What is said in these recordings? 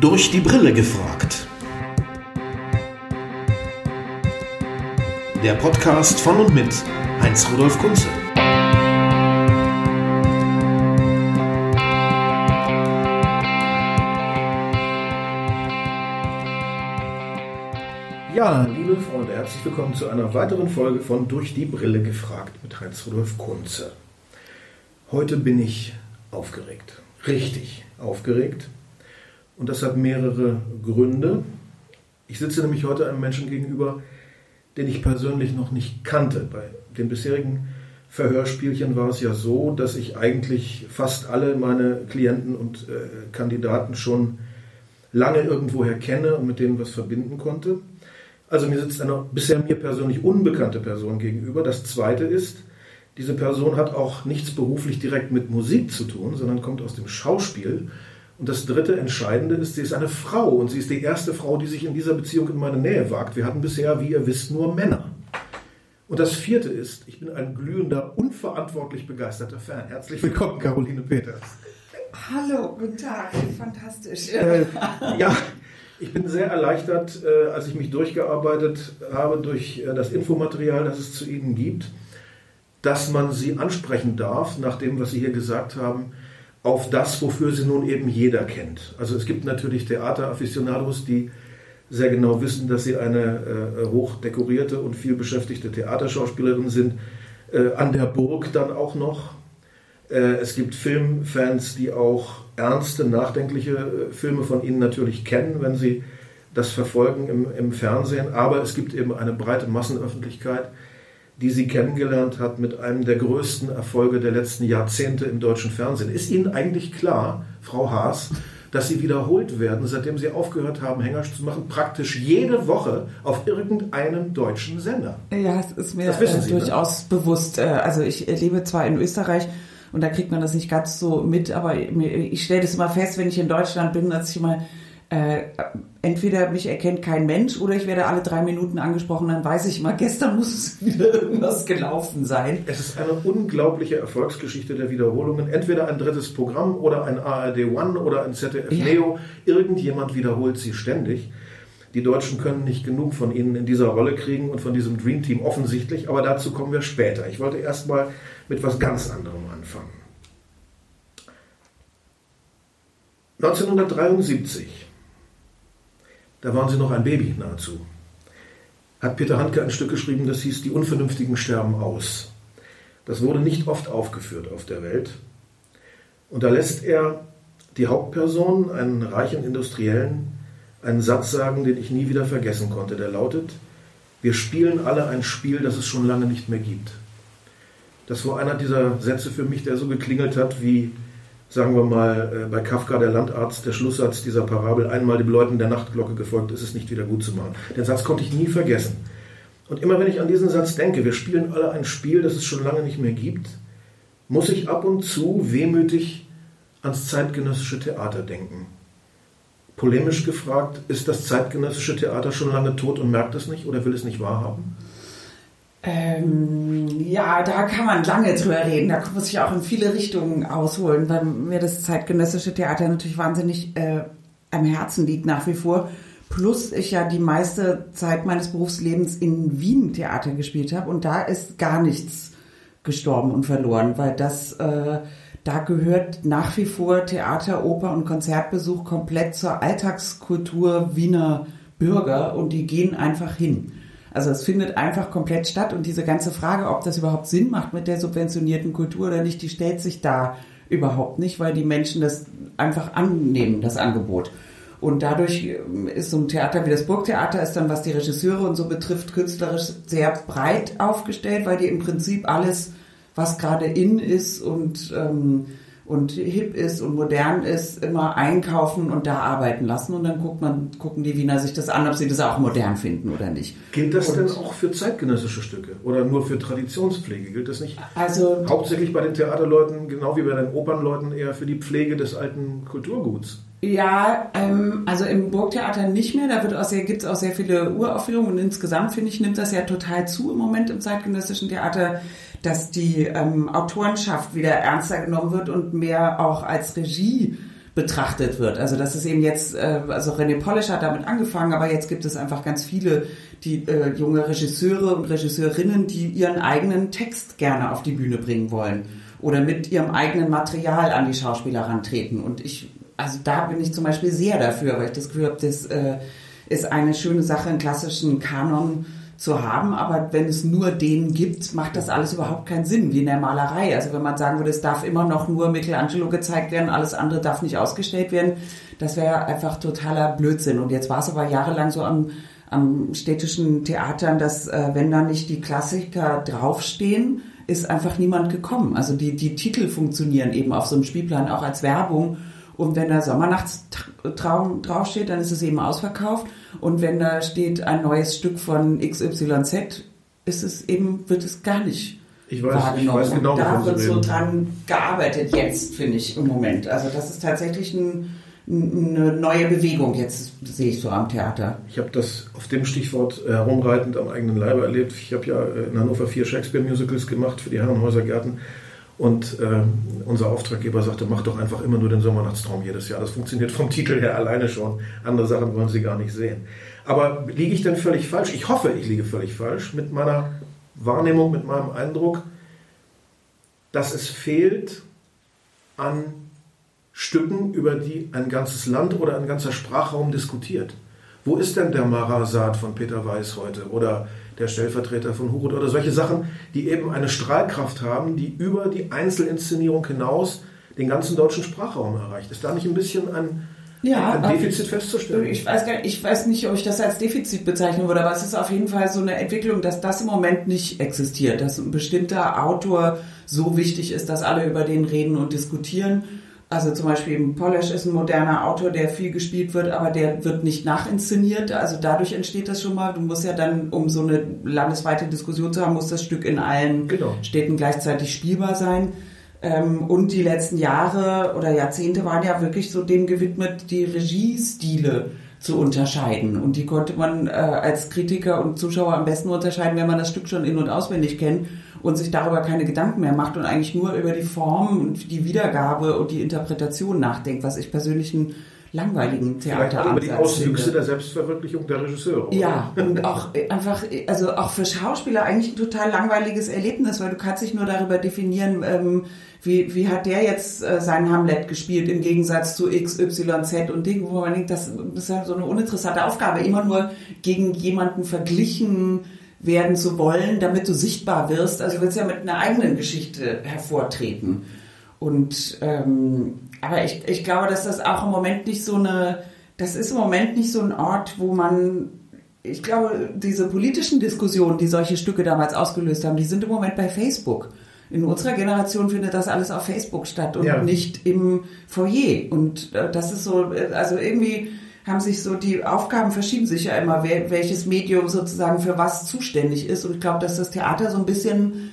Durch die Brille gefragt. Der Podcast von und mit Heinz-Rudolf Kunze. Ja, liebe Freunde, herzlich willkommen zu einer weiteren Folge von Durch die Brille gefragt mit Heinz-Rudolf Kunze. Heute bin ich aufgeregt. Richtig aufgeregt. Und das hat mehrere Gründe. Ich sitze nämlich heute einem Menschen gegenüber, den ich persönlich noch nicht kannte. Bei den bisherigen Verhörspielchen war es ja so, dass ich eigentlich fast alle meine Klienten und äh, Kandidaten schon lange irgendwoher kenne und mit denen was verbinden konnte. Also mir sitzt eine bisher mir persönlich unbekannte Person gegenüber. Das Zweite ist, diese Person hat auch nichts beruflich direkt mit Musik zu tun, sondern kommt aus dem Schauspiel. Und das dritte Entscheidende ist, sie ist eine Frau und sie ist die erste Frau, die sich in dieser Beziehung in meine Nähe wagt. Wir hatten bisher, wie ihr wisst, nur Männer. Und das vierte ist, ich bin ein glühender, unverantwortlich begeisterter Fan. Herzlich willkommen, Caroline Peters. Hallo, guten Tag, fantastisch. Äh, ja, ich bin sehr erleichtert, äh, als ich mich durchgearbeitet habe durch äh, das Infomaterial, das es zu Ihnen gibt dass man sie ansprechen darf, nach dem, was Sie hier gesagt haben, auf das, wofür sie nun eben jeder kennt. Also es gibt natürlich Theateraficionados, die sehr genau wissen, dass sie eine äh, hochdekorierte und viel beschäftigte Theaterschauspielerin sind. Äh, an der Burg dann auch noch. Äh, es gibt Filmfans, die auch ernste, nachdenkliche äh, Filme von ihnen natürlich kennen, wenn sie das verfolgen im, im Fernsehen. Aber es gibt eben eine breite Massenöffentlichkeit, die sie kennengelernt hat mit einem der größten Erfolge der letzten Jahrzehnte im deutschen Fernsehen. Ist Ihnen eigentlich klar, Frau Haas, dass sie wiederholt werden, seitdem sie aufgehört haben, Hängersch zu machen, praktisch jede Woche auf irgendeinem deutschen Sender. Ja, es ist mir äh, Sie, ne? durchaus ne? bewusst. Äh, also ich lebe zwar in Österreich und da kriegt man das nicht ganz so mit, aber ich stelle das immer fest, wenn ich in Deutschland bin, dass ich immer äh, entweder mich erkennt kein Mensch oder ich werde alle drei Minuten angesprochen, dann weiß ich immer, gestern muss es wieder irgendwas gelaufen sein. Es ist eine unglaubliche Erfolgsgeschichte der Wiederholungen. Entweder ein drittes Programm oder ein ARD One oder ein ZDF ja. Neo. Irgendjemand wiederholt sie ständig. Die Deutschen können nicht genug von ihnen in dieser Rolle kriegen und von diesem Dream Team offensichtlich, aber dazu kommen wir später. Ich wollte erstmal mit was ganz anderem anfangen. 1973 da waren sie noch ein Baby nahezu, hat Peter Handke ein Stück geschrieben, das hieß Die Unvernünftigen sterben aus. Das wurde nicht oft aufgeführt auf der Welt. Und da lässt er die Hauptperson, einen reichen Industriellen, einen Satz sagen, den ich nie wieder vergessen konnte. Der lautet, wir spielen alle ein Spiel, das es schon lange nicht mehr gibt. Das war einer dieser Sätze für mich, der so geklingelt hat wie sagen wir mal, äh, bei Kafka der Landarzt, der Schlusssatz dieser Parabel, einmal dem Läuten der Nachtglocke gefolgt, ist es nicht wieder gut zu machen. Den Satz konnte ich nie vergessen. Und immer wenn ich an diesen Satz denke, wir spielen alle ein Spiel, das es schon lange nicht mehr gibt, muss ich ab und zu wehmütig ans zeitgenössische Theater denken. Polemisch gefragt, ist das zeitgenössische Theater schon lange tot und merkt es nicht oder will es nicht wahrhaben? Ähm, ja, da kann man lange drüber reden. Da muss ich auch in viele Richtungen ausholen, weil mir das zeitgenössische Theater natürlich wahnsinnig äh, am Herzen liegt nach wie vor. Plus ich ja die meiste Zeit meines Berufslebens in Wien Theater gespielt habe und da ist gar nichts gestorben und verloren, weil das äh, da gehört nach wie vor Theater, Oper und Konzertbesuch komplett zur Alltagskultur Wiener Bürger und die gehen einfach hin. Also es findet einfach komplett statt und diese ganze Frage, ob das überhaupt Sinn macht mit der subventionierten Kultur oder nicht, die stellt sich da überhaupt nicht, weil die Menschen das einfach annehmen, das Angebot. Und dadurch ähm, ist so ein Theater wie das Burgtheater ist dann, was die Regisseure und so betrifft, künstlerisch sehr breit aufgestellt, weil die im Prinzip alles, was gerade in ist und ähm, und hip ist und modern ist, immer einkaufen und da arbeiten lassen und dann guckt man, gucken die Wiener sich das an, ob sie das auch modern finden oder nicht. Gilt das und denn auch für zeitgenössische Stücke oder nur für Traditionspflege? Gilt das nicht also, hauptsächlich bei den Theaterleuten, genau wie bei den Opernleuten, eher für die Pflege des alten Kulturguts? Ja, ähm, also im Burgtheater nicht mehr. Da wird auch sehr, gibt's auch sehr viele Uraufführungen und insgesamt finde ich nimmt das ja total zu im Moment im zeitgenössischen Theater dass die ähm, Autorenschaft wieder ernster genommen wird und mehr auch als Regie betrachtet wird. Also das ist eben jetzt, äh, also René Polish hat damit angefangen, aber jetzt gibt es einfach ganz viele die äh, junge Regisseure und Regisseurinnen, die ihren eigenen Text gerne auf die Bühne bringen wollen oder mit ihrem eigenen Material an die Schauspieler rantreten. Und ich, also da bin ich zum Beispiel sehr dafür, weil ich das Gefühl habe, das äh, ist eine schöne Sache, einen klassischen Kanon zu haben, aber wenn es nur den gibt, macht das alles überhaupt keinen Sinn, wie in der Malerei. Also wenn man sagen würde, es darf immer noch nur Michelangelo gezeigt werden, alles andere darf nicht ausgestellt werden, das wäre einfach totaler Blödsinn. Und jetzt war es aber jahrelang so am, am städtischen Theatern, dass äh, wenn da nicht die Klassiker draufstehen, ist einfach niemand gekommen. Also die, die Titel funktionieren eben auf so einem Spielplan auch als Werbung. Und wenn da Sommernachtstraum draufsteht, dann ist es eben ausverkauft. Und wenn da steht ein neues Stück von XYZ, ist es eben, wird es gar nicht ich weiß, wahrgenommen. Ich weiß genau, Und da wird so dran gearbeitet jetzt, finde ich, im Moment. Also das ist tatsächlich ein, eine neue Bewegung jetzt, sehe ich so am Theater. Ich habe das auf dem Stichwort äh, herumreitend am eigenen Leibe erlebt. Ich habe ja äh, in Hannover vier Shakespeare-Musicals gemacht für die Herrenhäuser Gärten. Und äh, unser Auftraggeber sagte, mach doch einfach immer nur den Sommernachtstraum jedes Jahr. Das funktioniert vom Titel her alleine schon. Andere Sachen wollen Sie gar nicht sehen. Aber liege ich denn völlig falsch? Ich hoffe, ich liege völlig falsch mit meiner Wahrnehmung, mit meinem Eindruck, dass es fehlt an Stücken, über die ein ganzes Land oder ein ganzer Sprachraum diskutiert. Wo ist denn der Marasat von Peter Weiß heute? Oder der Stellvertreter von Hurut oder solche Sachen, die eben eine Strahlkraft haben, die über die Einzelinszenierung hinaus den ganzen deutschen Sprachraum erreicht. Ist da nicht ein bisschen ein, ja, ein Defizit festzustellen? Ich weiß, gar, ich weiß nicht, ob ich das als Defizit bezeichnen würde, aber es ist auf jeden Fall so eine Entwicklung, dass das im Moment nicht existiert, dass ein bestimmter Autor so wichtig ist, dass alle über den reden und diskutieren also zum Beispiel eben Polish ist ein moderner Autor, der viel gespielt wird, aber der wird nicht nachinszeniert. Also dadurch entsteht das schon mal. Du musst ja dann, um so eine landesweite Diskussion zu haben, muss das Stück in allen genau. Städten gleichzeitig spielbar sein. Ähm, und die letzten Jahre oder Jahrzehnte waren ja wirklich so dem gewidmet, die Regiestile zu unterscheiden. Und die konnte man äh, als Kritiker und Zuschauer am besten unterscheiden, wenn man das Stück schon in- und auswendig kennt und sich darüber keine Gedanken mehr macht und eigentlich nur über die Form und die Wiedergabe und die Interpretation nachdenkt, was ich persönlich einen langweiligen Theater über die Auswüchse finde. der Selbstverwirklichung der Regisseure. Oder? Ja, und auch einfach, also auch für Schauspieler eigentlich ein total langweiliges Erlebnis, weil du kannst dich nur darüber definieren, ähm, wie, wie hat der jetzt äh, seinen Hamlet gespielt im Gegensatz zu X, Y, Z und Ding, wo man denkt, das ist ja so eine uninteressante Aufgabe, immer nur gegen jemanden verglichen werden zu wollen, damit du sichtbar wirst. Also du willst ja mit einer eigenen Geschichte hervortreten. Und ähm, aber ich, ich glaube, dass das auch im Moment nicht so eine, das ist im Moment nicht so ein Ort, wo man, ich glaube, diese politischen Diskussionen, die solche Stücke damals ausgelöst haben, die sind im Moment bei Facebook. In unserer Generation findet das alles auf Facebook statt und ja. nicht im Foyer. Und äh, das ist so, äh, also irgendwie haben sich so, die Aufgaben verschieben sich ja immer, wer, welches Medium sozusagen für was zuständig ist. Und ich glaube, dass das Theater so ein bisschen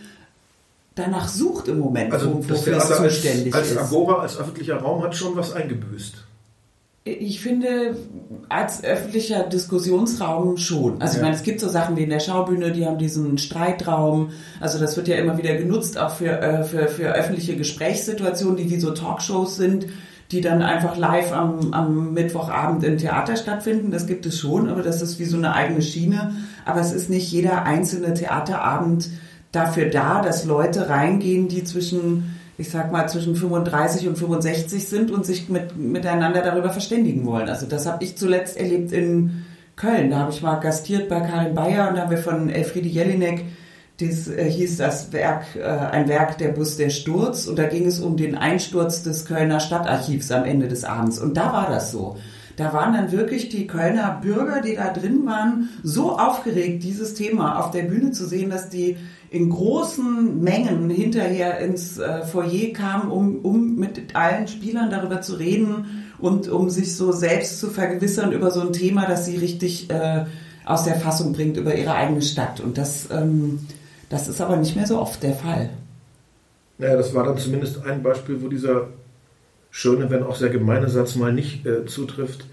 danach sucht im Moment, also wo, das Theater es zuständig als, als ist. Agora, als öffentlicher Raum hat schon was eingebüßt. Ich finde, als öffentlicher Diskussionsraum schon. Also ja. ich meine, es gibt so Sachen wie in der Schaubühne, die haben diesen Streitraum. Also das wird ja immer wieder genutzt, auch für, äh, für, für öffentliche Gesprächssituationen, die wie so Talkshows sind die dann einfach live am, am Mittwochabend im Theater stattfinden. Das gibt es schon, aber das ist wie so eine eigene Schiene. Aber es ist nicht jeder einzelne Theaterabend dafür da, dass Leute reingehen, die zwischen, ich sag mal, zwischen 35 und 65 sind und sich mit, miteinander darüber verständigen wollen. Also das habe ich zuletzt erlebt in Köln. Da habe ich mal gastiert bei Karin Bayer und da haben wir von Elfriede Jelinek dies äh, hieß das Werk, äh, ein Werk der Bus der Sturz und da ging es um den Einsturz des Kölner Stadtarchivs am Ende des Abends und da war das so. Da waren dann wirklich die Kölner Bürger, die da drin waren, so aufgeregt, dieses Thema auf der Bühne zu sehen, dass die in großen Mengen hinterher ins äh, Foyer kamen, um, um mit allen Spielern darüber zu reden und um sich so selbst zu vergewissern über so ein Thema, das sie richtig äh, aus der Fassung bringt über ihre eigene Stadt. Und das ähm, das ist aber nicht mehr so oft der Fall. Naja, das war dann zumindest ein Beispiel, wo dieser schöne, wenn auch sehr gemeine Satz mal nicht äh, zutrifft.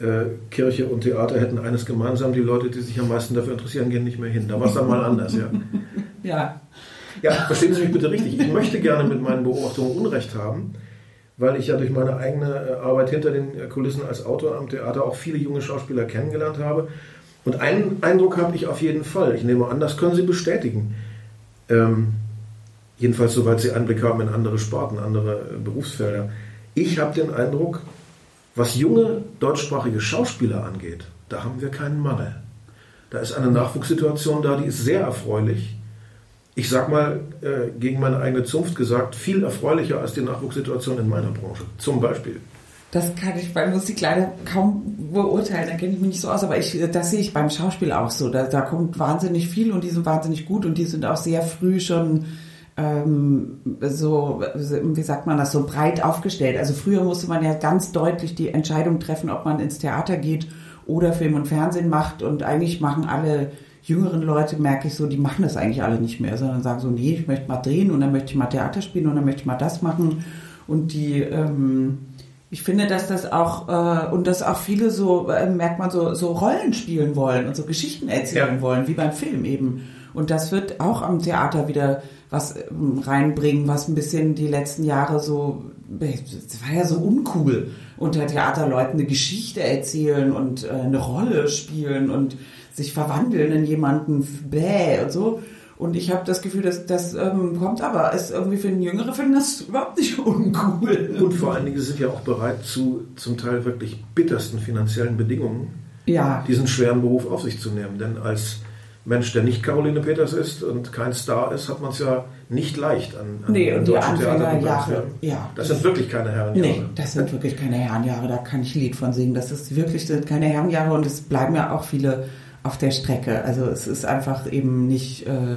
Äh, Kirche und Theater hätten eines gemeinsam, die Leute, die sich am meisten dafür interessieren, gehen nicht mehr hin. Da war es dann mal anders, ja. ja. Ja, verstehen Sie mich bitte richtig. Ich möchte gerne mit meinen Beobachtungen Unrecht haben, weil ich ja durch meine eigene äh, Arbeit hinter den Kulissen als Autor am Theater auch viele junge Schauspieler kennengelernt habe. Und einen Eindruck habe ich auf jeden Fall. Ich nehme an, das können Sie bestätigen. Ähm, jedenfalls soweit Sie Einblick haben in andere Sparten, andere äh, Berufsfelder. Ich habe den Eindruck, was junge deutschsprachige Schauspieler angeht, da haben wir keinen Mangel. Da ist eine Nachwuchssituation da, die ist sehr erfreulich ich sag mal, äh, gegen meine eigene Zunft gesagt, viel erfreulicher als die Nachwuchssituation in meiner Branche. Zum Beispiel. Das kann ich bei Musik leider kaum beurteilen, da kenne ich mich nicht so aus, aber ich, das sehe ich beim Schauspiel auch so. Da, da kommt wahnsinnig viel und die sind wahnsinnig gut und die sind auch sehr früh schon ähm, so, wie sagt man das, so breit aufgestellt. Also früher musste man ja ganz deutlich die Entscheidung treffen, ob man ins Theater geht oder Film und Fernsehen macht und eigentlich machen alle jüngeren Leute merke ich so, die machen das eigentlich alle nicht mehr, sondern sagen so, nee, ich möchte mal drehen und dann möchte ich mal Theater spielen und dann möchte ich mal das machen. Und die, ähm, ich finde, dass das auch, äh, und dass auch viele so, äh, merkt man, so, so Rollen spielen wollen und so Geschichten erzählen ja. wollen, wie beim Film eben. Und das wird auch am Theater wieder was ähm, reinbringen, was ein bisschen die letzten Jahre so, das war ja so uncool, unter Theaterleuten eine Geschichte erzählen und äh, eine Rolle spielen und sich verwandeln in jemanden, bäh und so. Und ich habe das Gefühl, dass das ähm, kommt aber. Ist irgendwie für den Jüngere finden das überhaupt nicht uncool. Und vor allen Dingen sind ja auch bereit zu zum Teil wirklich bittersten finanziellen Bedingungen, ja. diesen schweren Beruf auf sich zu nehmen. Denn als Mensch, der nicht Caroline Peters ist und kein Star ist, hat man es ja nicht leicht an, an nee, und die Anfängerjahre. Ja. Das sind wirklich keine Herrenjahre. Nee, das sind wirklich keine Herrenjahre. Da kann ich ein Lied von singen. Das ist wirklich sind keine Herrenjahre und es bleiben ja auch viele auf der Strecke. Also es ist einfach eben nicht, äh,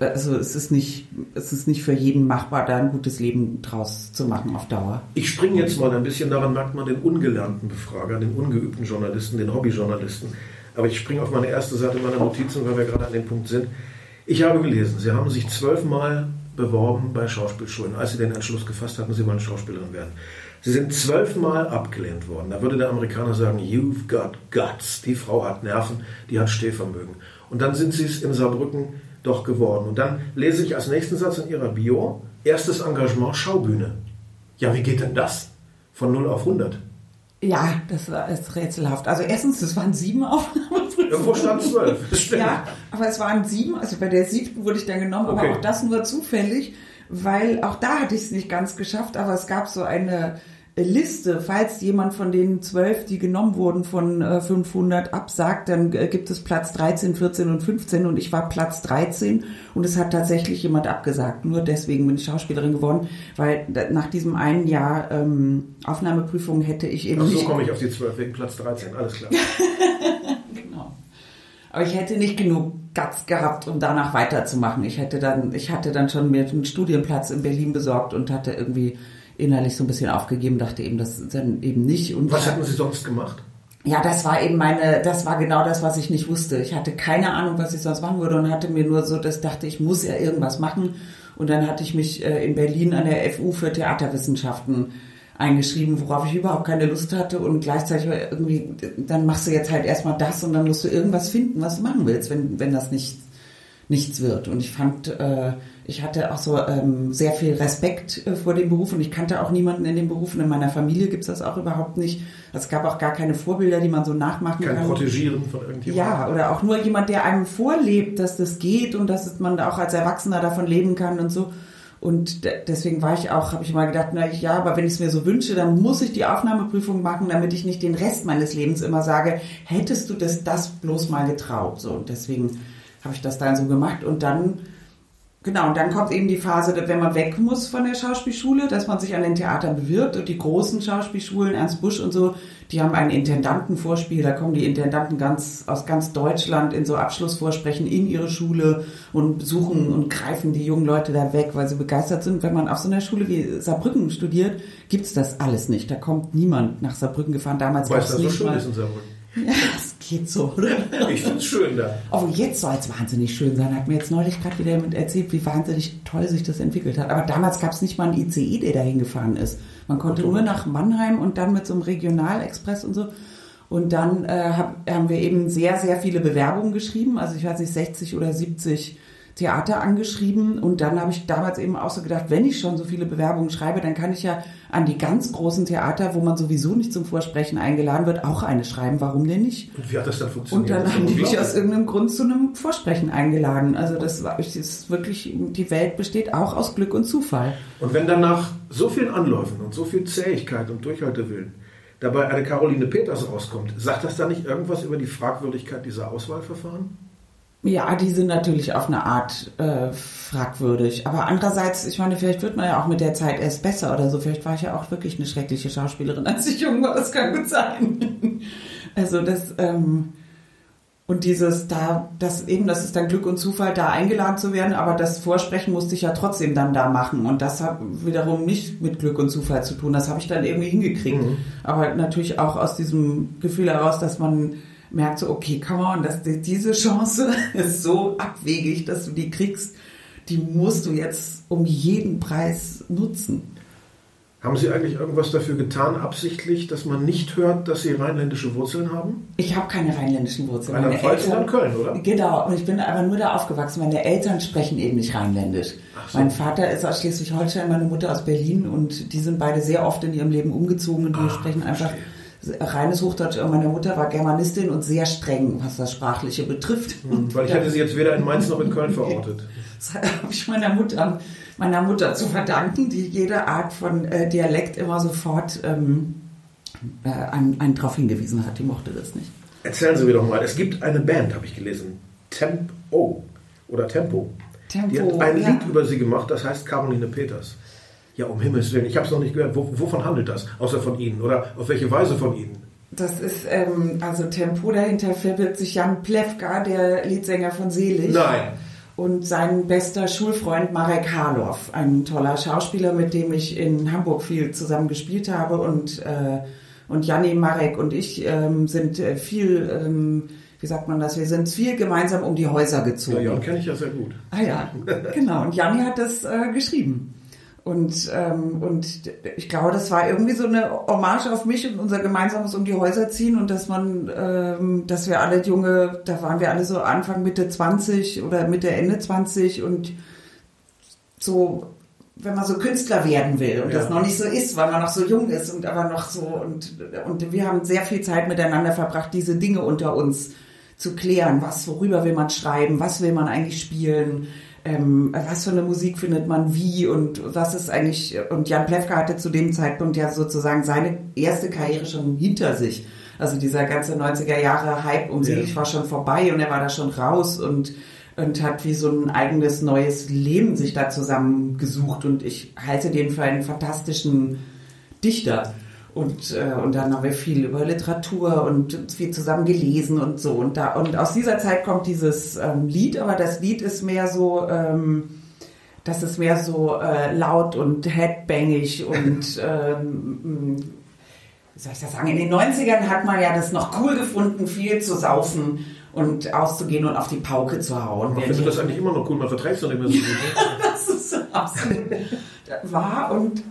also es ist nicht, es ist nicht für jeden machbar, da ein gutes Leben draus zu machen auf Dauer. Ich springe jetzt mal ein bisschen, daran merkt man den ungelernten Befrager, den ungeübten Journalisten, den Hobbyjournalisten. Aber ich springe auf meine erste Seite meiner Notizen, weil wir gerade an dem Punkt sind. Ich habe gelesen, Sie haben sich zwölfmal beworben bei Schauspielschulen, als Sie den Entschluss gefasst hatten, Sie wollen Schauspielerin werden. Sie sind zwölfmal abgelehnt worden. Da würde der Amerikaner sagen, you've got guts. Die Frau hat Nerven, die hat Stehvermögen. Und dann sind sie es in Saarbrücken doch geworden. Und dann lese ich als nächsten Satz in ihrer Bio, erstes Engagement Schaubühne. Ja, wie geht denn das? Von 0 auf 100. Ja, das ist rätselhaft. Also erstens, das waren sieben Aufnahmeprüfungen. Irgendwo stand zwölf. Ja, aber es waren sieben. Also bei der siebten wurde ich dann genommen, okay. aber auch das nur zufällig, weil auch da hatte ich es nicht ganz geschafft. Aber es gab so eine Liste, falls jemand von den zwölf, die genommen wurden von 500 äh, absagt, dann äh, gibt es Platz 13, 14 und 15 und ich war Platz 13 und es hat tatsächlich jemand abgesagt. Nur deswegen bin ich Schauspielerin geworden, weil nach diesem einen Jahr ähm, Aufnahmeprüfung hätte ich eben Ach, so komme ich auf die 12 wegen Platz 13, alles klar. genau. Aber ich hätte nicht genug Guts gehabt, um danach weiterzumachen. Ich hätte dann, ich hatte dann schon mir einen Studienplatz in Berlin besorgt und hatte irgendwie innerlich so ein bisschen aufgegeben, dachte eben, das dann eben nicht. Und was hatten Sie sonst gemacht? Ja, das war eben meine, das war genau das, was ich nicht wusste. Ich hatte keine Ahnung, was ich sonst machen würde und hatte mir nur so, das dachte ich, muss ja irgendwas machen. Und dann hatte ich mich äh, in Berlin an der FU für Theaterwissenschaften eingeschrieben, worauf ich überhaupt keine Lust hatte und gleichzeitig irgendwie, dann machst du jetzt halt erstmal das und dann musst du irgendwas finden, was du machen willst, wenn, wenn das nicht, nichts wird. Und ich fand, äh, ich hatte auch so ähm, sehr viel Respekt äh, vor dem Beruf und ich kannte auch niemanden in dem Beruf und in meiner Familie gibt es das auch überhaupt nicht. Es gab auch gar keine Vorbilder, die man so nachmachen Kein kann. Kein Protegieren von irgendjemandem. Ja, oder auch nur jemand, der einem vorlebt, dass das geht und dass man auch als Erwachsener davon leben kann und so. Und deswegen war ich auch, habe ich mal gedacht, na ja, aber wenn ich es mir so wünsche, dann muss ich die Aufnahmeprüfung machen, damit ich nicht den Rest meines Lebens immer sage, hättest du das, das bloß mal getraut. So, und deswegen habe ich das dann so gemacht und dann Genau, und dann kommt eben die Phase, wenn man weg muss von der Schauspielschule, dass man sich an den Theatern bewirbt und die großen Schauspielschulen, Ernst Busch und so, die haben ein Intendantenvorspiel, da kommen die Intendanten ganz, aus ganz Deutschland in so Abschlussvorsprechen in ihre Schule und besuchen und greifen die jungen Leute da weg, weil sie begeistert sind. Wenn man auf so einer Schule wie Saarbrücken studiert, gibt's das alles nicht. Da kommt niemand nach Saarbrücken gefahren. Damals gab es nicht so schön mal. Ist in Saarbrücken. Ja, geht so, oder? Ich finde es schön da. Aber jetzt soll es wahnsinnig schön sein. Hat mir jetzt neulich gerade wieder jemand erzählt, wie wahnsinnig toll sich das entwickelt hat. Aber damals gab es nicht mal einen ICE, der dahin gefahren ist. Man konnte nur nach Mannheim und dann mit so einem Regionalexpress und so. Und dann äh, hab, haben wir eben sehr, sehr viele Bewerbungen geschrieben. Also ich weiß nicht, 60 oder 70 Theater angeschrieben und dann habe ich damals eben auch so gedacht, wenn ich schon so viele Bewerbungen schreibe, dann kann ich ja an die ganz großen Theater, wo man sowieso nicht zum Vorsprechen eingeladen wird, auch eine schreiben. Warum denn nicht? Und wie hat das dann funktioniert? Und dann haben die mich aus irgendeinem Grund zu einem Vorsprechen eingeladen. Also das war, es ist wirklich, die Welt besteht auch aus Glück und Zufall. Und wenn dann nach so vielen Anläufen und so viel Zähigkeit und Durchhaltewillen dabei eine Caroline Peters rauskommt, sagt das dann nicht irgendwas über die Fragwürdigkeit dieser Auswahlverfahren? Ja, die sind natürlich auf eine Art äh, fragwürdig. Aber andererseits, ich meine, vielleicht wird man ja auch mit der Zeit erst besser oder so. Vielleicht war ich ja auch wirklich eine schreckliche Schauspielerin, als ich jung war. Das kann gut sein. also das ähm, und dieses da, das eben, das ist dann Glück und Zufall, da eingeladen zu werden. Aber das Vorsprechen musste ich ja trotzdem dann da machen. Und das hat wiederum nicht mit Glück und Zufall zu tun. Das habe ich dann irgendwie hingekriegt. Mhm. Aber natürlich auch aus diesem Gefühl heraus, dass man merkt so, okay, come on, das, diese Chance ist so abwegig, dass du die kriegst, die musst du jetzt um jeden Preis nutzen. Haben Sie eigentlich irgendwas dafür getan, absichtlich, dass man nicht hört, dass Sie rheinländische Wurzeln haben? Ich habe keine rheinländischen Wurzeln. Rheinland-Pfalz und Köln, oder? Genau, und ich bin aber nur da aufgewachsen. Meine Eltern sprechen eben nicht rheinländisch. So. Mein Vater ist aus Schleswig-Holstein, meine Mutter aus Berlin und die sind beide sehr oft in ihrem Leben umgezogen und wir ah, sprechen einfach verstehe reines Hochdeutsch. Meine Mutter war Germanistin und sehr streng, was das Sprachliche betrifft. Hm, weil ich hätte sie jetzt weder in Mainz noch in Köln verortet. Das habe ich meiner Mutter, meiner Mutter zu verdanken, die jede Art von äh, Dialekt immer sofort ähm, äh, einen, einen darauf hingewiesen hat. Die mochte das nicht. Erzählen Sie mir doch mal, es gibt eine Band, habe ich gelesen, Tempo oder Tempo. Tempo die hat ein ja. Lied über sie gemacht, das heißt Caroline Peters. Ja, um Himmels Willen, ich habe es noch nicht gehört. Wo, wovon handelt das? Außer von Ihnen? Oder auf welche Weise von Ihnen? Das ist, ähm, also Tempo dahinter verbirgt sich Jan Plewka, der Leadsänger von Selig. Nein. Und sein bester Schulfreund Marek Harloff, ein toller Schauspieler, mit dem ich in Hamburg viel zusammen gespielt habe. Und, äh, und Janni, Marek und ich ähm, sind äh, viel, ähm, wie sagt man das, wir sind viel gemeinsam um die Häuser gezogen. Ja, Jan kenne ich ja sehr gut. Ah ja, genau. Und Janni hat das äh, geschrieben. Und, ähm, und ich glaube, das war irgendwie so eine Hommage auf mich und unser gemeinsames um die Häuser ziehen und dass man, ähm, dass wir alle junge, da waren wir alle so Anfang, Mitte 20 oder Mitte, Ende 20 und so, wenn man so Künstler werden will und ja. das noch nicht so ist, weil man noch so jung ist und aber noch so und, und wir haben sehr viel Zeit miteinander verbracht, diese Dinge unter uns zu klären. Was, worüber will man schreiben? Was will man eigentlich spielen? Ähm, was für eine Musik findet man wie und was ist eigentlich, und Jan Plewka hatte zu dem Zeitpunkt ja sozusagen seine erste Karriere schon hinter sich. Also dieser ganze 90er Jahre Hype um Selig ja. war schon vorbei und er war da schon raus und, und hat wie so ein eigenes neues Leben sich da zusammengesucht und ich halte den für einen fantastischen Dichter. Und, äh, und dann haben wir viel über Literatur und viel zusammen gelesen und so. Und, da, und aus dieser Zeit kommt dieses ähm, Lied, aber das Lied ist mehr so, ähm, das ist mehr so äh, laut und headbangig und ähm, wie soll ich das sagen? In den 90ern hat man ja das noch cool gefunden, viel zu saufen und auszugehen und auf die Pauke zu hauen. Man findet das eigentlich immer noch cool, man verträgt es doch nicht mehr so gut. Ne? das ist absolut wahr und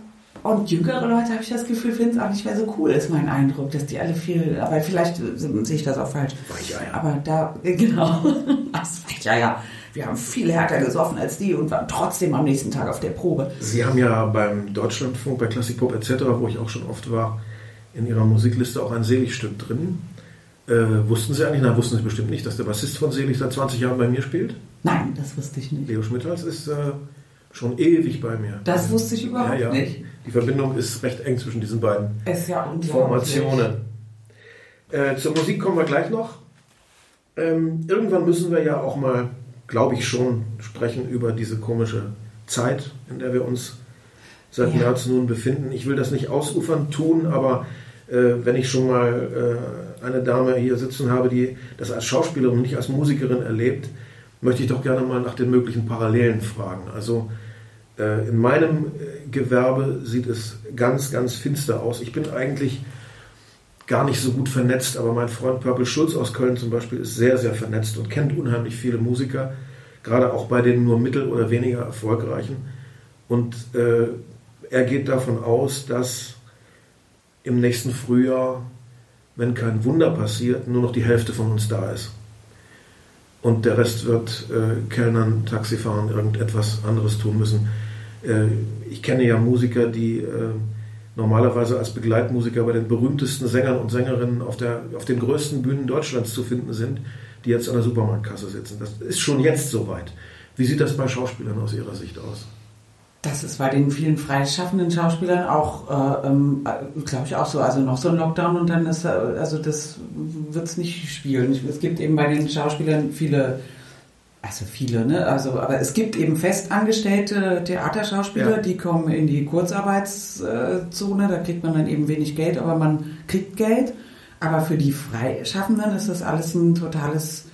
und jüngere Leute, habe ich das Gefühl, finden es auch nicht mehr so cool, ist mein Eindruck, dass die alle viel, aber vielleicht sehe ich das auch falsch. Weicheier. Aber da, genau, das Weicheier. Wir haben viel härter gesoffen als die und waren trotzdem am nächsten Tag auf der Probe. Sie haben ja beim Deutschlandfunk, bei Classic Pop etc., wo ich auch schon oft war, in Ihrer Musikliste auch ein Seligstück drin. Äh, wussten Sie eigentlich, na, wussten Sie bestimmt nicht, dass der Bassist von Selig seit 20 Jahren bei mir spielt? Nein, das wusste ich nicht. Leo Schmidtals ist äh, schon ewig bei mir. Das wusste ich überhaupt ja, ja. nicht. Die Verbindung ist recht eng zwischen diesen beiden ja Formationen. Äh, zur Musik kommen wir gleich noch. Ähm, irgendwann müssen wir ja auch mal, glaube ich schon, sprechen über diese komische Zeit, in der wir uns seit ja. März nun befinden. Ich will das nicht ausufern tun, aber äh, wenn ich schon mal äh, eine Dame hier sitzen habe, die das als Schauspielerin, nicht als Musikerin erlebt, möchte ich doch gerne mal nach den möglichen Parallelen fragen. Also äh, in meinem äh, Gewerbe sieht es ganz, ganz finster aus. Ich bin eigentlich gar nicht so gut vernetzt, aber mein Freund Purple Schulz aus Köln zum Beispiel ist sehr, sehr vernetzt und kennt unheimlich viele Musiker, gerade auch bei den nur mittel- oder weniger erfolgreichen. Und äh, er geht davon aus, dass im nächsten Frühjahr, wenn kein Wunder passiert, nur noch die Hälfte von uns da ist. und der Rest wird äh, Kellnern, Taxifahren, irgendetwas anderes tun müssen. Äh, ich kenne ja Musiker, die äh, normalerweise als Begleitmusiker bei den berühmtesten Sängern und Sängerinnen auf, der, auf den größten Bühnen Deutschlands zu finden sind, die jetzt an der Supermarktkasse sitzen. Das ist schon jetzt soweit. Wie sieht das bei Schauspielern aus Ihrer Sicht aus? Das ist bei den vielen freischaffenden Schauspielern auch, äh, ähm, glaube ich, auch so. Also noch so ein Lockdown und dann ist, äh, also das wird es nicht spielen. Es gibt eben bei den Schauspielern viele, also viele, ne? Also, aber es gibt eben festangestellte Theaterschauspieler, ja. die kommen in die Kurzarbeitszone, da kriegt man dann eben wenig Geld, aber man kriegt Geld. Aber für die Freischaffenden ist das alles ein totales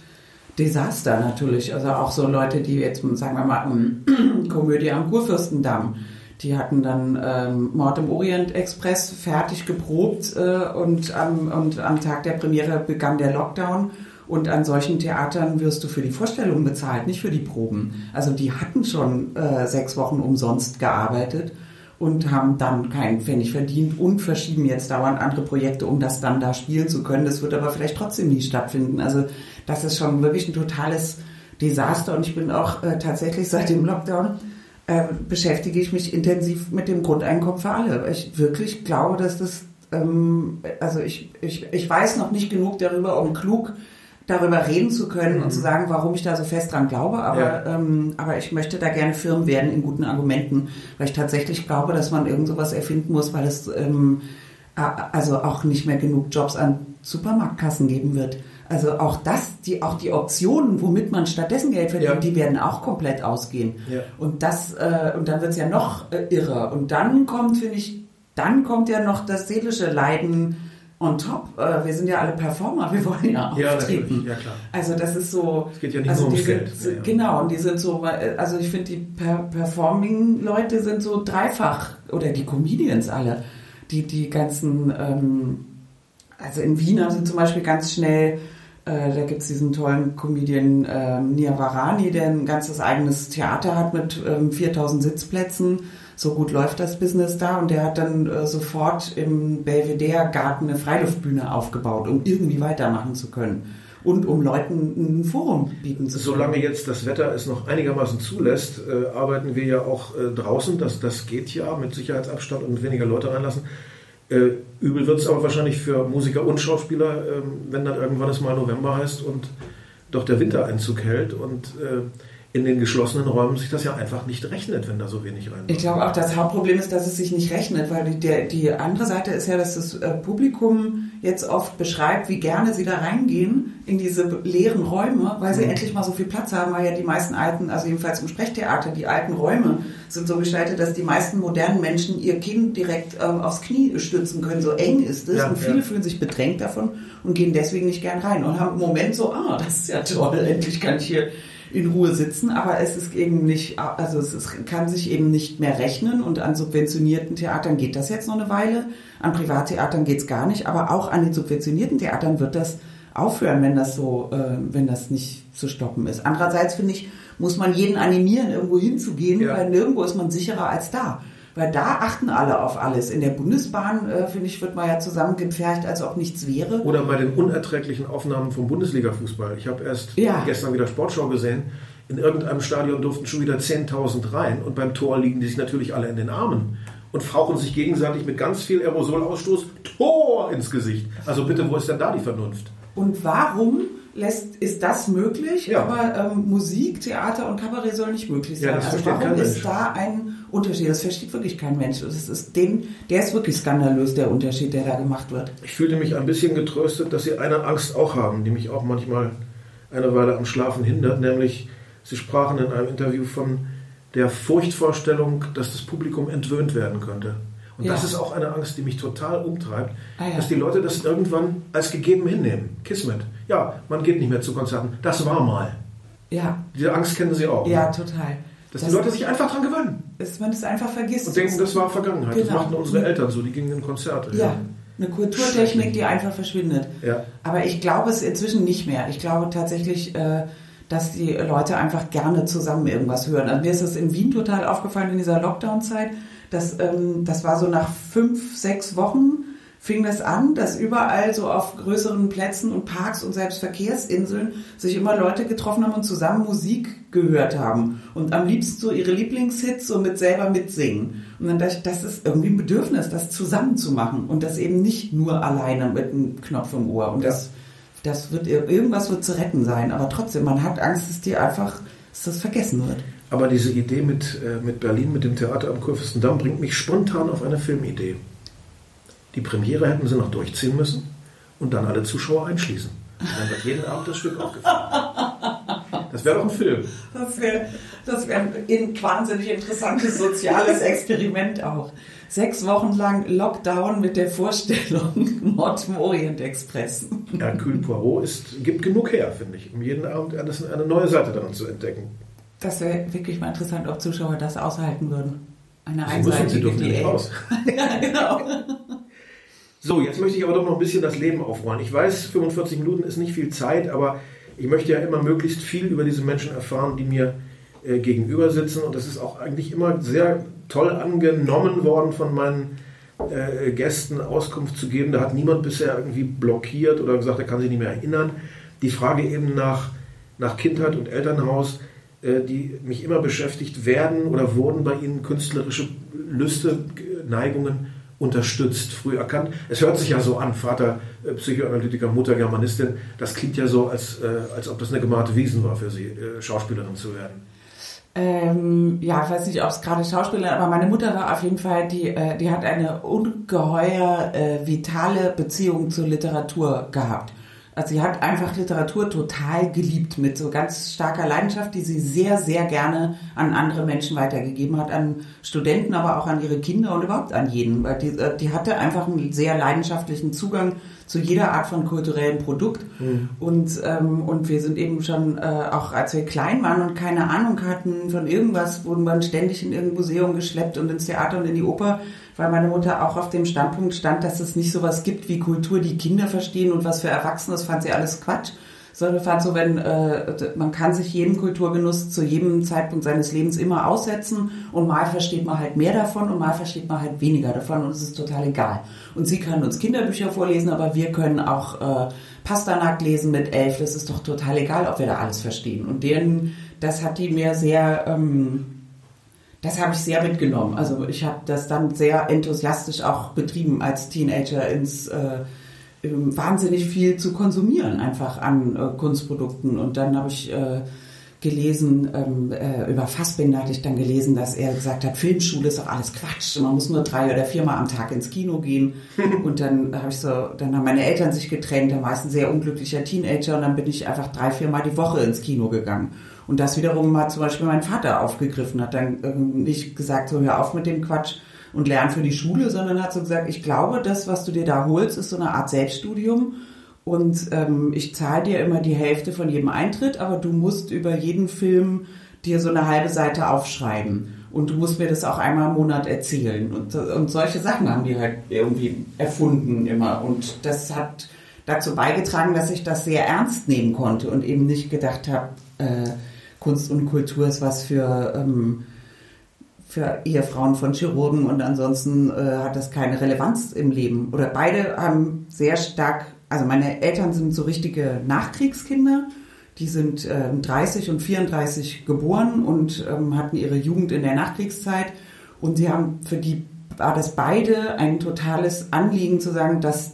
Desaster natürlich. Also auch so Leute, die jetzt, sagen wir mal, Komödie am Kurfürstendamm, die hatten dann ähm, Mord im Orient Express fertig geprobt äh, und, am, und am Tag der Premiere begann der Lockdown. Und an solchen Theatern wirst du für die Vorstellung bezahlt, nicht für die Proben. Also die hatten schon äh, sechs Wochen umsonst gearbeitet und haben dann keinen Pfennig verdient und verschieben jetzt dauernd andere Projekte, um das dann da spielen zu können. Das wird aber vielleicht trotzdem nie stattfinden. Also das ist schon wirklich ein totales Desaster und ich bin auch äh, tatsächlich seit dem Lockdown äh, beschäftige ich mich intensiv mit dem Grundeinkommen für alle. Ich wirklich glaube, dass das, ähm, also ich, ich, ich weiß noch nicht genug darüber, um klug darüber reden zu können mhm. und zu mhm. sagen, warum ich da so fest dran glaube, aber, ja. ähm, aber ich möchte da gerne firm werden in guten Argumenten, weil ich tatsächlich glaube, dass man irgend sowas erfinden muss, weil es ähm, also auch nicht mehr genug Jobs an Supermarktkassen geben wird. Also auch das, die, auch die Optionen, womit man stattdessen Geld verdient, ja. die werden auch komplett ausgehen. Ja. Und das, äh, und dann wird es ja noch äh, irrer. Und dann kommt, finde ich, dann kommt ja noch das seelische Leiden on top. Äh, wir sind ja alle Performer, wir wollen ja auftreten. Ja, ja, klar. Also das ist so. Es geht ja nicht also nur ums Geld. Sind, ja, genau, und die sind so, äh, also ich finde, die per Performing-Leute sind so dreifach, oder die Comedians alle, die, die ganzen, ähm, also in Wien haben sie zum Beispiel ganz schnell äh, da gibt es diesen tollen Comedian äh, Nia Varani, der ein ganzes eigenes Theater hat mit ähm, 4000 Sitzplätzen. So gut läuft das Business da und der hat dann äh, sofort im Belvedere Garten eine Freiluftbühne aufgebaut, um irgendwie weitermachen zu können und um Leuten ein Forum bieten zu können. Solange jetzt das Wetter es noch einigermaßen zulässt, äh, arbeiten wir ja auch äh, draußen. Das, das geht ja mit Sicherheitsabstand und weniger Leute reinlassen. Äh, übel wird es aber wahrscheinlich für Musiker und Schauspieler, äh, wenn dann irgendwann es mal November heißt und doch der Wintereinzug hält. Und äh, in den geschlossenen Räumen sich das ja einfach nicht rechnet, wenn da so wenig rein. Ich glaube auch, das Hauptproblem ist, dass es sich nicht rechnet, weil die, der, die andere Seite ist ja, dass das äh, Publikum jetzt oft beschreibt, wie gerne sie da reingehen in diese leeren Räume, weil sie mhm. endlich mal so viel Platz haben, weil ja die meisten alten, also jedenfalls im Sprechtheater, die alten Räume sind so gestaltet, dass die meisten modernen Menschen ihr Kind direkt ähm, aufs Knie stützen können. So eng ist es ja, und viele ja. fühlen sich bedrängt davon und gehen deswegen nicht gern rein und haben im Moment so, ah, das ist ja toll, endlich kann ich hier in Ruhe sitzen, aber es ist eben nicht, also es ist, kann sich eben nicht mehr rechnen und an subventionierten Theatern geht das jetzt noch eine Weile, an Privattheatern geht es gar nicht, aber auch an den subventionierten Theatern wird das aufhören, wenn das so, äh, wenn das nicht zu stoppen ist. Andererseits finde ich, muss man jeden animieren, irgendwo hinzugehen, ja. weil nirgendwo ist man sicherer als da. Weil da achten alle auf alles. In der Bundesbahn, äh, finde ich, wird man ja zusammengepfercht, als ob nichts wäre. Oder bei den unerträglichen Aufnahmen vom Bundesliga-Fußball. Ich habe erst ja. gestern wieder Sportschau gesehen. In irgendeinem Stadion durften schon wieder 10.000 rein und beim Tor liegen die sich natürlich alle in den Armen und fauchen sich gegenseitig mit ganz viel Aerosolausstoß Tor ins Gesicht. Also bitte, wo ist denn da die Vernunft? Und warum lässt, ist das möglich, ja. aber ähm, Musik, Theater und Kabarett soll nicht möglich sein? Ja, also warum ist da ein Unterschied? Das versteht wirklich kein Mensch. Das ist den, der ist wirklich skandalös, der Unterschied, der da gemacht wird. Ich fühlte mich ein bisschen getröstet, dass Sie eine Angst auch haben, die mich auch manchmal eine Weile am Schlafen hindert, nämlich Sie sprachen in einem Interview von der Furchtvorstellung, dass das Publikum entwöhnt werden könnte. Und ja. das ist auch eine Angst, die mich total umtreibt, ah, ja. dass die Leute das irgendwann als gegeben hinnehmen. Kismet. Ja, man geht nicht mehr zu Konzerten. Das war mal. Ja. Diese Angst kennen Sie auch. Ja, ne? total. Dass das die Leute sich einfach dran gewöhnen. Dass man es einfach vergisst. Und denken, das war Vergangenheit. Genau. Das machten unsere Eltern so, die gingen in Konzerte. Ja. ja. Eine Kulturtechnik, die einfach verschwindet. Ja. Aber ich glaube es inzwischen nicht mehr. Ich glaube tatsächlich, äh, dass die Leute einfach gerne zusammen irgendwas hören. Also mir ist das in Wien total aufgefallen in dieser Lockdown-Zeit. Das, ähm, das war so nach fünf, sechs Wochen fing das an, dass überall so auf größeren Plätzen und Parks und selbst Verkehrsinseln sich immer Leute getroffen haben und zusammen Musik gehört haben. Und am liebsten so ihre Lieblingshits so mit selber mitsingen. Und dann dachte ich, das ist irgendwie ein Bedürfnis, das zusammen zu machen. Und das eben nicht nur alleine mit einem Knopf im Ohr. Und das, das wird, irgendwas wird zu retten sein. Aber trotzdem, man hat Angst, dass dir einfach, dass das vergessen wird. Aber diese Idee mit, äh, mit Berlin, mit dem Theater am Kurfürstendamm, bringt mich spontan auf eine Filmidee. Die Premiere hätten sie noch durchziehen müssen und dann alle Zuschauer einschließen. Und dann wird jeden Abend das Stück aufgeführt. Das wäre doch ein Film. Das wäre das wär ein wahnsinnig interessantes soziales Experiment auch. Sechs Wochen lang Lockdown mit der Vorstellung Mord im Orient Express. Ja, Kühl Poirot ist, gibt genug her, finde ich, um jeden Abend eine neue Seite daran zu entdecken. Das wäre wirklich mal interessant, ob Zuschauer das aushalten würden. Eine Sie müssen, sie dürfen nicht raus. ja, genau. So, jetzt möchte ich aber doch noch ein bisschen das Leben aufrollen. Ich weiß, 45 Minuten ist nicht viel Zeit, aber ich möchte ja immer möglichst viel über diese Menschen erfahren, die mir äh, gegenüber sitzen. Und das ist auch eigentlich immer sehr toll angenommen worden von meinen äh, Gästen, Auskunft zu geben. Da hat niemand bisher irgendwie blockiert oder gesagt, er kann sich nicht mehr erinnern. Die Frage eben nach, nach Kindheit und Elternhaus, die mich immer beschäftigt, werden oder wurden bei Ihnen künstlerische Lüste, Neigungen unterstützt, früh erkannt. Es hört sich ja so an, Vater äh, Psychoanalytiker, Mutter Germanistin. Das klingt ja so, als, äh, als ob das eine gemachte Wiesen war für Sie, äh, Schauspielerin zu werden. Ähm, ja, ich weiß nicht, ob es gerade Schauspielerin, aber meine Mutter war auf jeden Fall, die, äh, die hat eine ungeheuer äh, vitale Beziehung zur Literatur gehabt. Also sie hat einfach Literatur total geliebt mit so ganz starker Leidenschaft, die sie sehr, sehr gerne an andere Menschen weitergegeben hat, an Studenten, aber auch an ihre Kinder und überhaupt an jeden. Weil die, äh, die hatte einfach einen sehr leidenschaftlichen Zugang zu jeder Art von kulturellem Produkt. Mhm. Und, ähm, und wir sind eben schon, äh, auch als wir klein waren und keine Ahnung hatten von irgendwas, wurden wir ständig in irgendein Museum geschleppt und ins Theater und in die Oper weil meine Mutter auch auf dem Standpunkt stand, dass es nicht sowas gibt wie Kultur, die Kinder verstehen und was für Erwachsene, das fand sie alles Quatsch. Sondern fand so, wenn äh, man kann sich jedem Kulturgenuss zu jedem Zeitpunkt seines Lebens immer aussetzen und mal versteht man halt mehr davon und mal versteht man halt weniger davon und es ist total egal. Und sie kann uns Kinderbücher vorlesen, aber wir können auch äh, Pasternak lesen mit elf. Das ist doch total egal, ob wir da alles verstehen. Und deren, das hat die mir sehr ähm, das habe ich sehr mitgenommen. Also ich habe das dann sehr enthusiastisch auch betrieben als Teenager ins äh, wahnsinnig viel zu konsumieren einfach an äh, Kunstprodukten und dann habe ich äh, gelesen, ähm, äh, über Fassbinder hatte ich dann gelesen, dass er gesagt hat, Filmschule ist doch alles Quatsch, man muss nur drei oder viermal am Tag ins Kino gehen. und dann habe ich so, dann haben meine Eltern sich getrennt, da war ich ein sehr unglücklicher Teenager und dann bin ich einfach drei, viermal die Woche ins Kino gegangen. Und das wiederum hat zum Beispiel mein Vater aufgegriffen, hat dann nicht gesagt, so hör auf mit dem Quatsch und lern für die Schule, sondern hat so gesagt, ich glaube, das, was du dir da holst, ist so eine Art Selbststudium. Und ähm, ich zahle dir immer die Hälfte von jedem Eintritt, aber du musst über jeden Film dir so eine halbe Seite aufschreiben. Und du musst mir das auch einmal im Monat erzählen. Und, und solche Sachen haben die halt irgendwie erfunden immer. Und das hat dazu beigetragen, dass ich das sehr ernst nehmen konnte und eben nicht gedacht habe, äh, Kunst und Kultur ist was für, ähm, für Ehefrauen von Chirurgen und ansonsten äh, hat das keine Relevanz im Leben. Oder beide haben sehr stark, also meine Eltern sind so richtige Nachkriegskinder. Die sind äh, 30 und 34 geboren und ähm, hatten ihre Jugend in der Nachkriegszeit. Und sie haben für die war das beide ein totales Anliegen zu sagen, dass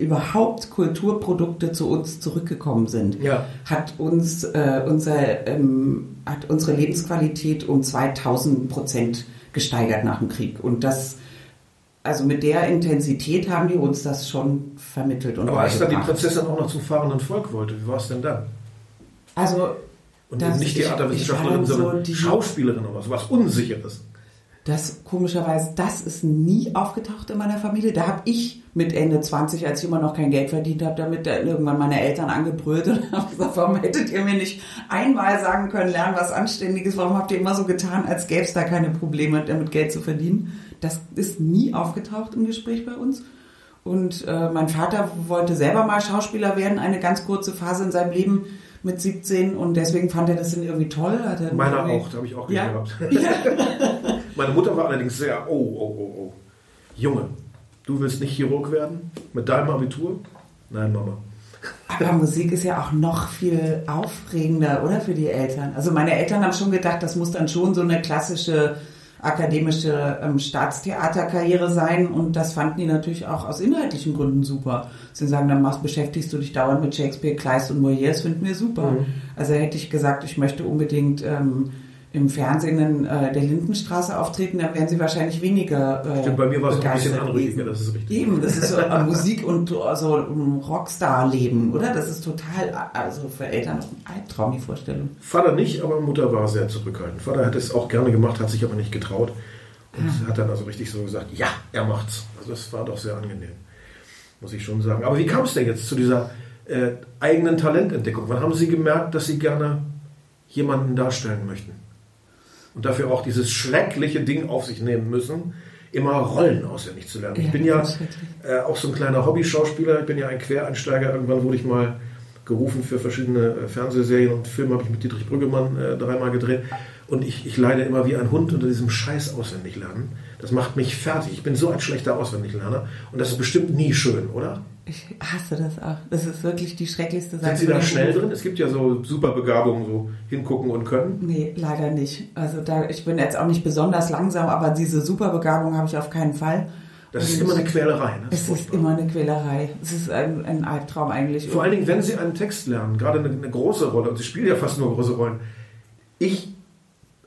überhaupt Kulturprodukte zu uns zurückgekommen sind, ja. hat uns äh, unser, ähm, hat unsere Lebensqualität um 2000 Prozent gesteigert nach dem Krieg. Und das, also mit der Intensität haben die uns das schon vermittelt. Und Aber als dann die Prinzessin auch noch zum fahrenden Volk wollte, wie war es denn dann? Also und nicht Theaterwissenschaftlerin, sondern so Schauspielerin oder was, was Unsicheres. Das komischerweise, das ist nie aufgetaucht in meiner Familie. Da habe ich mit Ende 20, als ich immer noch kein Geld verdient habe, damit irgendwann meine Eltern angebrüllt und habe gesagt, warum hättet ihr mir nicht einmal sagen können, lernen was Anständiges, warum habt ihr immer so getan, als gäbe es da keine Probleme damit Geld zu verdienen. Das ist nie aufgetaucht im Gespräch bei uns. Und äh, mein Vater wollte selber mal Schauspieler werden, eine ganz kurze Phase in seinem Leben mit 17 und deswegen fand er das dann irgendwie toll. Meiner auch, da habe ich auch ja? gehabt. Ja. Meine Mutter war allerdings sehr, oh, oh, oh, oh, Junge. Du willst nicht Chirurg werden? Mit deinem Abitur? Nein, Mama. Aber Musik ist ja auch noch viel aufregender, oder für die Eltern? Also meine Eltern haben schon gedacht, das muss dann schon so eine klassische akademische ähm, Staatstheaterkarriere sein und das fanden die natürlich auch aus inhaltlichen Gründen super. Sie sagen, dann machst, beschäftigst du dich dauernd mit Shakespeare, Kleist und Molière, das finden wir super. Mhm. Also hätte ich gesagt, ich möchte unbedingt ähm, im Fernsehen in äh, der Lindenstraße auftreten, dann wären sie wahrscheinlich weniger. Äh, Stimmt, bei mir war es ein bisschen anrüchiger, das ist richtig. Eben, das ist so äh, Musik und also ein Rockstar-Leben, oder? Das ist total, also für Eltern ein Albtraum, die Vorstellung. Vater nicht, aber Mutter war sehr zurückhaltend. Vater hat es auch gerne gemacht, hat sich aber nicht getraut und ja. hat dann also richtig so gesagt, ja, er macht's. Also das war doch sehr angenehm, muss ich schon sagen. Aber wie kam es denn jetzt zu dieser äh, eigenen Talententdeckung? Wann haben Sie gemerkt, dass Sie gerne jemanden darstellen möchten? Und dafür auch dieses schreckliche Ding auf sich nehmen müssen, immer Rollen auswendig zu lernen. Ja, ich bin ja äh, auch so ein kleiner Hobby-Schauspieler, ich bin ja ein Quereinsteiger. Irgendwann wurde ich mal gerufen für verschiedene äh, Fernsehserien und Filme, habe ich mit Dietrich Brüggemann äh, dreimal gedreht. Und ich, ich leide immer wie ein Hund unter diesem Scheiß auswendig lernen. Das macht mich fertig. Ich bin so ein schlechter Auswendiglerner. Und das ist bestimmt nie schön, oder? Ich hasse das auch. Das ist wirklich die schrecklichste Sache. Sind Sie da schnell drin? Es gibt ja so super Begabungen, so hingucken und können. Nee, leider nicht. Also da, ich bin jetzt auch nicht besonders langsam, aber diese Superbegabung habe ich auf keinen Fall. Das ist immer eine Quälerei. Ne? Es ist immer eine Quälerei. Es ist ein, ein Albtraum eigentlich. Vor allen Dingen, wenn Sie einen Text lernen, gerade eine, eine große Rolle, und Sie spielen ja fast nur große Rollen. Ich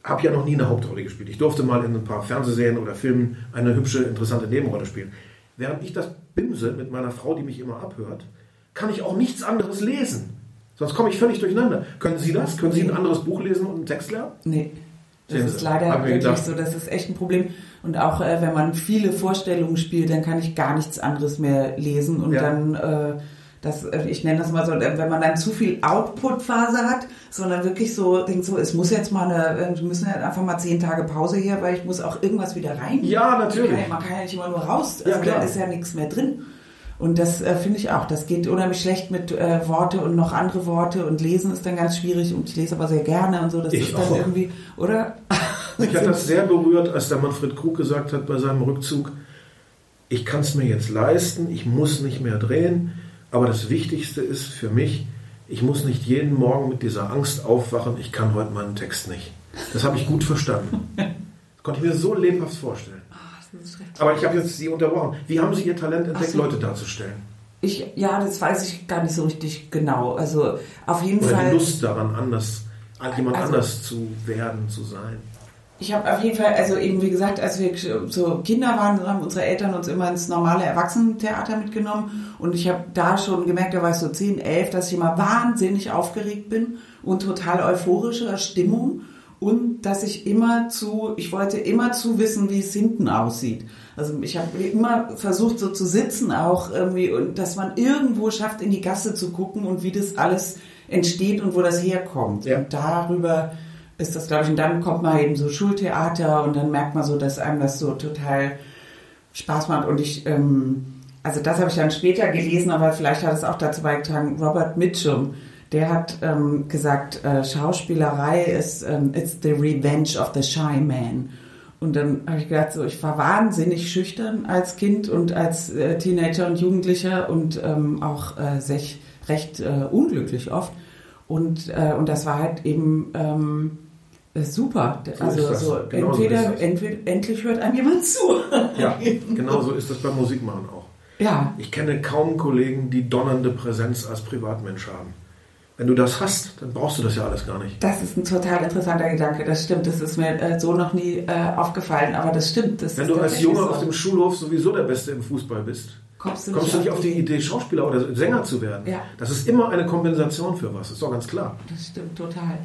habe ja noch nie eine Hauptrolle gespielt. Ich durfte mal in ein paar Fernsehserien oder Filmen eine hübsche, interessante Nebenrolle spielen. Während ich das bimse mit meiner Frau, die mich immer abhört, kann ich auch nichts anderes lesen. Sonst komme ich völlig durcheinander. Können Sie das? Können Sie ein anderes Buch lesen und einen Text lernen? Nee. Das ist leider wirklich so, das ist echt ein Problem. Und auch äh, wenn man viele Vorstellungen spielt, dann kann ich gar nichts anderes mehr lesen und ja. dann äh, das, äh, ich nenne das mal so, wenn man dann zu viel Output-Phase hat, sondern wirklich so denkt so, es muss jetzt mal eine, äh, wir müssen ja einfach mal zehn Tage Pause her, weil ich muss auch irgendwas wieder rein. Ja, natürlich. Man kann, man kann ja nicht immer nur raus, also ja, da ist ja nichts mehr drin. Und das äh, finde ich auch. Das geht unheimlich schlecht mit äh, Worte und noch andere Worte und lesen ist dann ganz schwierig und ich lese aber sehr gerne und so. Das ich ist dann auch. irgendwie, oder? Mich hat das sehr berührt, als der Manfred Krug gesagt hat bei seinem Rückzug, ich kann es mir jetzt leisten, ich muss nicht mehr drehen aber das Wichtigste ist für mich, ich muss nicht jeden Morgen mit dieser Angst aufwachen, ich kann heute meinen Text nicht. Das habe ich gut verstanden. Das konnte ich mir so lebhaft vorstellen. Oh, aber ich habe jetzt Sie unterbrochen. Wie haben Sie Ihr Talent entdeckt, so. Leute darzustellen? Ich, ja, das weiß ich gar nicht so richtig genau. Also auf jeden Oder Fall. Die Lust daran, anders, jemand also, anders zu werden, zu sein. Ich habe auf jeden Fall, also eben wie gesagt, als wir so Kinder waren, haben unsere Eltern uns immer ins normale Erwachsenentheater mitgenommen und ich habe da schon gemerkt, da war ich so 10, 11, dass ich immer wahnsinnig aufgeregt bin und total euphorischer Stimmung und dass ich immer zu, ich wollte immer zu wissen, wie es hinten aussieht. Also ich habe immer versucht so zu sitzen auch irgendwie und dass man irgendwo schafft, in die Gasse zu gucken und wie das alles entsteht und wo das herkommt. Ja. Und darüber ist das, glaube ich, und dann kommt man eben so Schultheater und dann merkt man so, dass einem das so total Spaß macht. Und ich, ähm, also das habe ich dann später gelesen, aber vielleicht hat es auch dazu beigetragen, Robert Mitchum, der hat ähm, gesagt, äh, Schauspielerei ist ähm, it's the revenge of the shy man. Und dann habe ich gedacht, so, ich war wahnsinnig schüchtern als Kind und als äh, Teenager und Jugendlicher und ähm, auch äh, recht äh, unglücklich oft. Und, äh, und das war halt eben ähm, super. So also so genau entweder, so entweder endlich hört einem jemand zu. Ja, genau so ist das beim Musikmachen auch. Ja. Ich kenne kaum Kollegen, die donnernde Präsenz als Privatmensch haben. Wenn du das hast, dann brauchst du das ja alles gar nicht. Das ist ein total interessanter Gedanke. Das stimmt. Das ist mir äh, so noch nie äh, aufgefallen. Aber das stimmt. Das Wenn du als Junge so. auf dem Schulhof sowieso der Beste im Fußball bist, kommst du nicht, kommst du nicht auf die Idee, Schauspieler oder Sänger zu werden. Ja. Das ist immer eine Kompensation für was. Das ist doch ganz klar. Das stimmt total.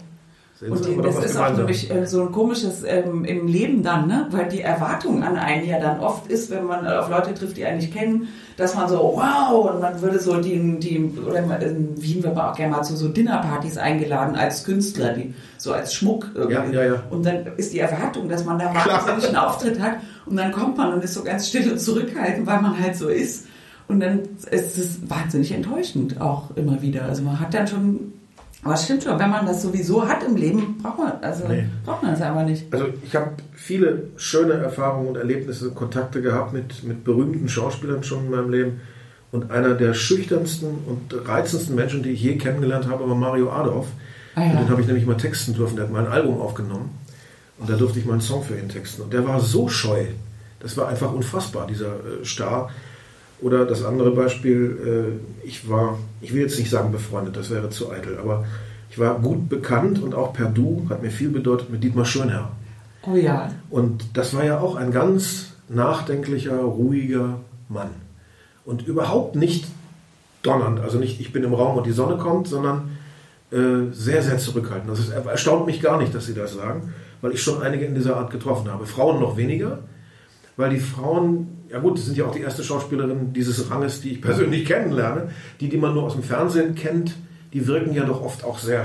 Und die, das ist auch nämlich äh, so ein komisches ähm, im Leben dann, ne? weil die Erwartung an einen ja dann oft ist, wenn man auf Leute trifft, die einen nicht kennen, dass man so, wow, und man würde so die, die oder in Wien wird man auch gerne mal zu so Dinnerpartys eingeladen als Künstler, die so als Schmuck irgendwie. Ja, ja, ja. Und dann ist die Erwartung, dass man da wahnsinnig einen Auftritt hat und dann kommt man und ist so ganz still und zurückhaltend, weil man halt so ist. Und dann ist es wahnsinnig enttäuschend auch immer wieder. Also man hat dann schon Aber es stimmt schon, wenn man das sowieso hat im Leben, braucht man, also Nee. braucht man es einfach nicht. Also ich habe viele schöne Erfahrungen und Erlebnisse, Kontakte gehabt mit, mit berühmten Schauspielern schon in meinem Leben. Und einer der schüchternsten und reizendsten Menschen, die ich je kennengelernt habe, war Mario Adorf. Ah ja. Und den habe ich nämlich mal texten dürfen. Der hat mal ein Album aufgenommen. Und da durfte ich mal einen Song für ihn texten. Und der war so scheu. Das war einfach unfassbar, dieser äh, Star. Oder das andere Beispiel, äh, ich war, ich will jetzt nicht sagen befreundet, das wäre zu eitel, aber ich war gut bekannt und auch per Du, hat mir viel bedeutet, mit Dietmar Schönherr. Oh ja. Und das war ja auch ein ganz nachdenklicher, ruhiger Mann. Und überhaupt nicht donnernd, also nicht ich bin im Raum und die Sonne kommt, sondern äh, sehr, sehr zurückhaltend. Das ist, erstaunt mich gar nicht, dass Sie das sagen, weil ich schon einige in dieser Art getroffen habe. Frauen noch weniger, weil die Frauen, ja gut, das sind ja auch die erste Schauspielerin dieses Ranges, die ich persönlich kennenlerne. Die, die man nur aus dem Fernsehen kennt, die wirken ja doch oft auch sehr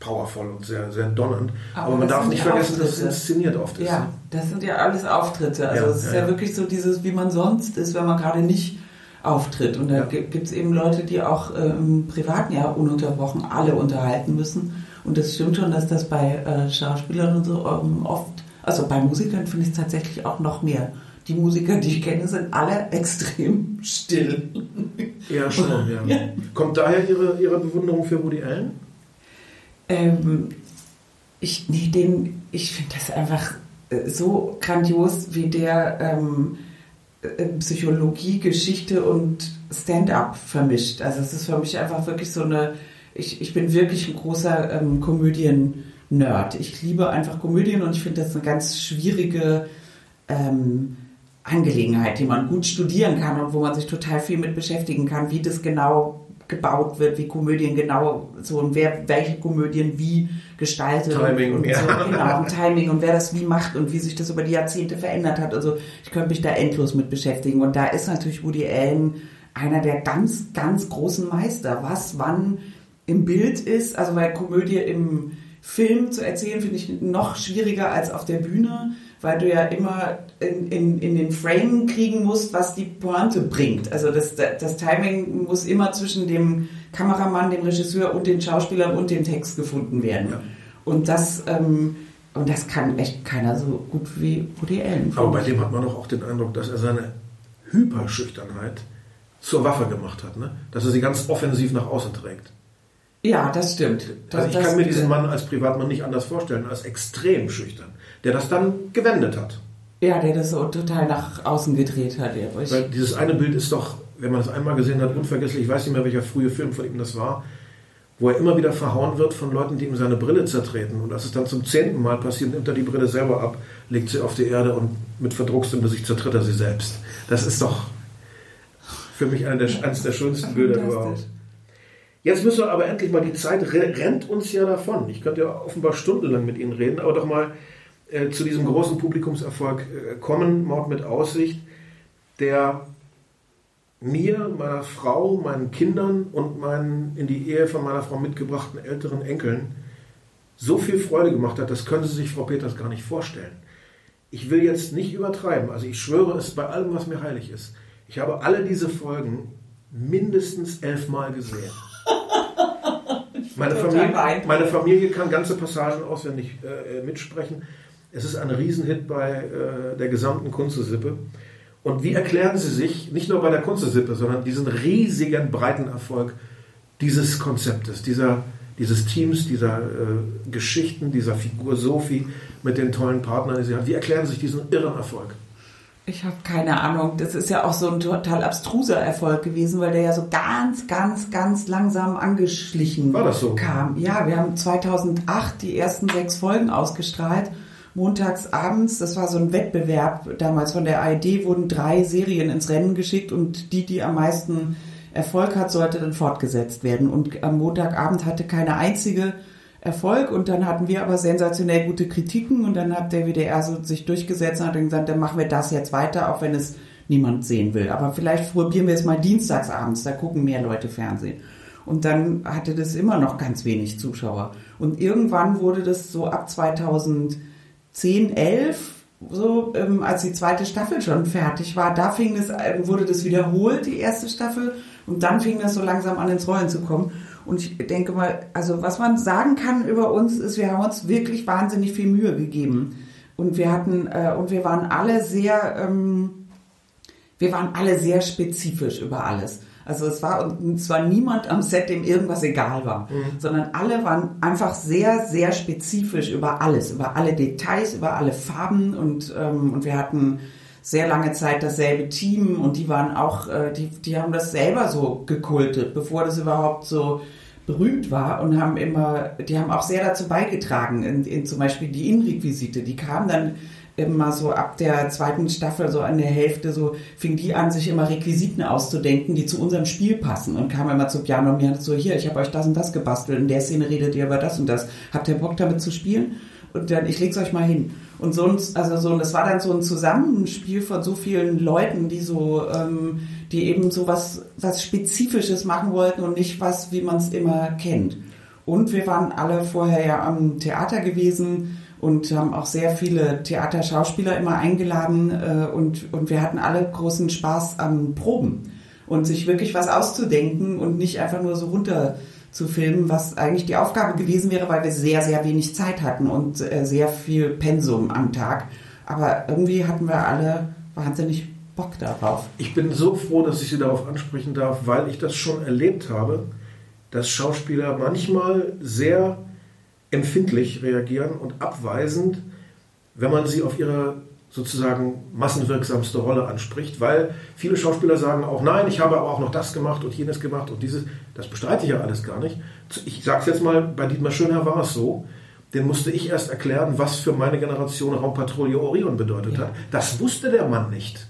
powervoll und sehr, sehr donnernd. Aber Aber, man darf nicht vergessen, dass es Auftritte. inszeniert oft ist. Ja, das sind ja alles Auftritte. Also Ja, es ist ja, ja, ja. wirklich so dieses, wie man sonst ist, wenn man gerade nicht auftritt. Und da Ja. gibt es eben Leute, die auch äh, im privaten Jahr ununterbrochen alle unterhalten müssen. Und das stimmt schon, dass das bei äh, Schauspielern und so ähm, oft, also bei Musikern finde ich es tatsächlich auch noch mehr. Die Musiker, die ich kenne, sind alle extrem still. Ja, schon, ja. Ja. Kommt daher Ihre, Ihre Bewunderung für Woody Allen? Ähm, ich, nee, den, ich finde das einfach äh, so grandios, wie der ähm, äh, Psychologie, Geschichte und Stand-up vermischt. Also es ist für mich einfach wirklich so eine, ich, ich bin wirklich ein großer ähm, Komödien-Nerd. Ich liebe einfach Komödien und ich finde das eine ganz schwierige ähm, Angelegenheit, die man gut studieren kann und wo man sich total viel mit beschäftigen kann, wie das genau gebaut wird, wie Komödien genau so und wer welche Komödien wie gestaltet Timing, und, und ja. so, genau, und Timing und wer das wie macht und wie sich das über die Jahrzehnte verändert hat. Also ich könnte mich da endlos mit beschäftigen und da ist natürlich Woody Allen einer der ganz, ganz großen Meister. Was wann im Bild ist, also weil Komödie im Film zu erzählen, finde ich noch schwieriger als auf der Bühne, weil du ja immer in, in, in den Frame kriegen musst, was die Pointe bringt. Also das, das Timing muss immer zwischen dem Kameramann, dem Regisseur und den Schauspielern und dem Text gefunden werden. Ja. Und das ähm, und das kann echt keiner so gut wie Woody Allen. Aber bei dem hat man doch auch den Eindruck, dass er seine Hyperschüchternheit zur Waffe gemacht hat. Ne? Dass er sie ganz offensiv nach außen trägt. ja, das stimmt. Das, Also ich kann mir diesen Mann als Privatmann nicht anders vorstellen, als extrem schüchtern, der das dann gewendet hat. Ja, der das so total nach außen gedreht hat. Ja, Weil dieses eine Bild ist doch, wenn man das einmal gesehen hat, unvergesslich. Ich weiß nicht mehr, welcher frühe Film von ihm das war, wo er immer wieder verhauen wird von Leuten, die ihm seine Brille zertreten. Und als es dann zum zehnten Mal passiert, nimmt er die Brille selber ab, legt sie auf die Erde und mit verdruckstem Gesicht zertritt er sie selbst. Das ist doch für mich eine der, eines der schönsten Bilder überhaupt. Jetzt müssen wir aber endlich mal, die Zeit re- rennt uns ja davon. Ich könnte ja offenbar stundenlang mit Ihnen reden, aber doch mal äh, zu diesem großen Publikumserfolg äh, kommen, Mord mit Aussicht, der mir, meiner Frau, meinen Kindern und meinen in die Ehe von meiner Frau mitgebrachten älteren Enkeln so viel Freude gemacht hat, das können Sie sich, Frau Peters, gar nicht vorstellen. Ich will jetzt nicht übertreiben, also ich schwöre es bei allem, was mir heilig ist. Ich habe alle diese Folgen mindestens elfmal gesehen. Meine Familie, meine Familie kann ganze Passagen auswendig äh, mitsprechen. Es ist ein Riesenhit bei äh, der gesamten Kunstesippe. Und wie erklären Sie sich, nicht nur bei der Kunstesippe, sondern diesen riesigen, breiten Erfolg dieses Konzeptes, dieser, dieses Teams, dieser äh, Geschichten, dieser Figur Sophie mit den tollen Partnern, die sie hat? Wie erklären Sie sich diesen irren Erfolg? Ich habe keine Ahnung. Das ist ja auch so ein total abstruser Erfolg gewesen, weil der ja so ganz, ganz, ganz langsam angeschlichen War das so? kam. Ja, wir haben 2008 die ersten sechs Folgen ausgestrahlt. Montags abends, das war so ein Wettbewerb damals von der ARD, wurden drei Serien ins Rennen geschickt und die, die am meisten Erfolg hat, sollte dann fortgesetzt werden. Und am Montagabend hatte keine einzige Erfolg und dann hatten wir aber sensationell gute Kritiken und dann hat der WDR so sich durchgesetzt und hat dann gesagt, dann machen wir das jetzt weiter, auch wenn es niemand sehen will. Aber vielleicht probieren wir es mal dienstagsabends, da gucken mehr Leute Fernsehen. Und dann hatte das immer noch ganz wenig Zuschauer. Und irgendwann wurde das so ab 2010, 11, so ähm, als die zweite Staffel schon fertig war, da fing das, äh, wurde das wiederholt, die erste Staffel, und dann fing das so langsam an ins Rollen zu kommen. Und ich denke mal, also was man sagen kann über uns ist, wir haben uns wirklich wahnsinnig viel Mühe gegeben. Und wir hatten, äh, und wir waren alle sehr, ähm, wir waren alle sehr spezifisch über alles. Also es war, und es war niemand am Set, dem irgendwas egal war, mhm. sondern alle waren einfach sehr, sehr spezifisch über alles, über alle Details, über alle Farben und, ähm, und wir hatten sehr lange Zeit dasselbe Team und die waren auch, äh, die, die haben das selber so gekultet, bevor das überhaupt so berühmt war und haben immer, die haben auch sehr dazu beigetragen, in, in zum Beispiel die Innenrequisite, die kamen dann immer so ab der zweiten Staffel, so an der Hälfte, so fing die an, sich immer Requisiten auszudenken, die zu unserem Spiel passen und kam immer zu Piano und mir so, hier, ich habe euch das und das gebastelt, in der Szene redet ihr über das und das. Habt ihr Bock damit zu spielen? Und dann, ich leg's euch mal hin. Und so, also so, das war dann so ein Zusammenspiel von so vielen Leuten, die so, ähm, die eben so was, was Spezifisches machen wollten und nicht was, wie man es immer kennt. Und wir waren alle vorher ja am Theater gewesen, und haben auch sehr viele Theaterschauspieler immer eingeladen äh, und, und wir hatten alle großen Spaß am Proben und sich wirklich was auszudenken und nicht einfach nur so runter zu filmen, was eigentlich die Aufgabe gewesen wäre, weil wir sehr, sehr wenig Zeit hatten und äh, sehr viel Pensum am Tag. Aber irgendwie hatten wir alle wahnsinnig Bock darauf. Ich bin so froh, dass ich Sie darauf ansprechen darf, weil ich das schon erlebt habe, dass Schauspieler manchmal sehr empfindlich reagieren und abweisend, wenn man sie auf ihre sozusagen massenwirksamste Rolle anspricht, weil viele Schauspieler sagen auch, nein, ich habe aber auch noch das gemacht und jenes gemacht und dieses, das bestreite ich ja alles gar nicht. Ich sage es jetzt mal, bei Dietmar Schönherr war es so, den musste ich erst erklären, was für meine Generation Raumpatrouille Orion bedeutet ja. hat. Das wusste der Mann nicht.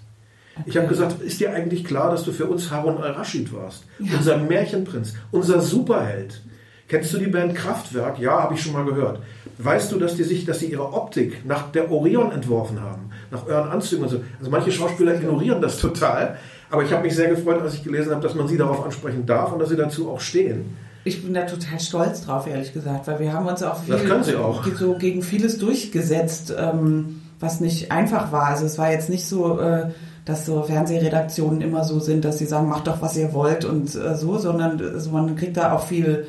Okay. Ich habe gesagt, ist dir eigentlich klar, dass du für uns Harun al-Rashid warst? Ja. Unser Märchenprinz, unser Superheld. Kennst du die Band Kraftwerk? Ja, habe ich schon mal gehört. Weißt du, dass die sich, dass sie ihre Optik nach der Orion entworfen haben, nach euren Anzügen und so. Also manche Schauspieler ignorieren das total. Aber ich habe mich sehr gefreut, als ich gelesen habe, dass man sie darauf ansprechen darf und dass sie dazu auch stehen. Ich bin da total stolz drauf, ehrlich gesagt, weil wir haben uns auch, viel, das sie auch. so gegen vieles durchgesetzt, ähm, was nicht einfach war. Also es war jetzt nicht so, äh, dass so Fernsehredaktionen immer so sind, dass sie sagen, macht doch, was ihr wollt und äh, so, sondern also man kriegt da auch viel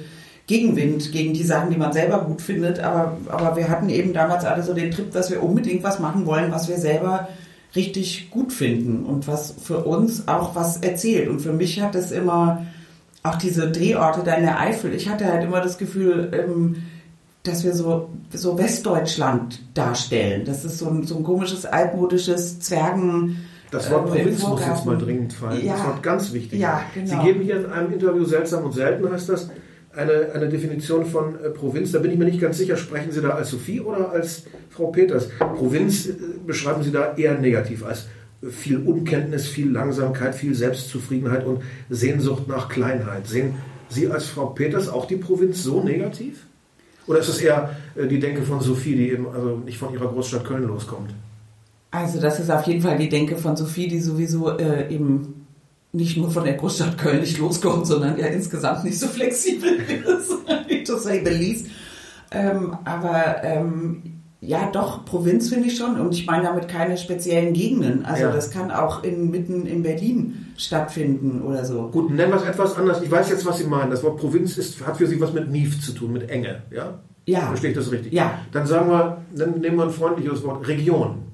Gegenwind gegen die Sachen, die man selber gut findet. Aber, aber wir hatten eben damals alle so den Trip, dass wir unbedingt was machen wollen, was wir selber richtig gut finden und was für uns auch was erzählt. Und für mich hat es immer auch diese Drehorte da in der Eifel. Ich hatte halt immer das Gefühl, ähm, dass wir so, so Westdeutschland darstellen. Das ist so ein, so ein komisches altmodisches Zwergen. Das Wort äh, Provinz muss jetzt mal dringend fallen. Ja. Das Wort ganz wichtig. Ja, genau. Sie geben hier in einem Interview seltsam und selten heißt das, eine, eine Definition von äh, Provinz. Da bin ich mir nicht ganz sicher, sprechen Sie da als Sophie oder als Frau Peters? Provinz äh, beschreiben Sie da eher negativ als viel Unkenntnis, viel Langsamkeit, viel Selbstzufriedenheit und Sehnsucht nach Kleinheit. Sehen Sie als Frau Peters auch die Provinz so negativ? Oder ist es eher äh, die Denke von Sophie, die eben also nicht von ihrer Großstadt Köln loskommt? Also das ist auf jeden Fall die Denke von Sophie, die sowieso äh, eben nicht nur von der Großstadt Köln nicht loskommt, sondern ja insgesamt nicht so flexibel ist, to say the least. Ähm, aber ähm, ja, doch, Provinz finde ich schon. Und ich meine damit keine speziellen Gegenden. Also ja. das kann auch in, mitten in Berlin stattfinden oder so. Gut, nennen wir es etwas anders. Ich weiß jetzt, was Sie meinen. Das Wort Provinz ist, hat für Sie was mit Mief zu tun, mit Enge. Ja? Ja. Verstehe ich das richtig? Ja. Dann sagen wir, dann nehmen wir ein freundliches Wort. Region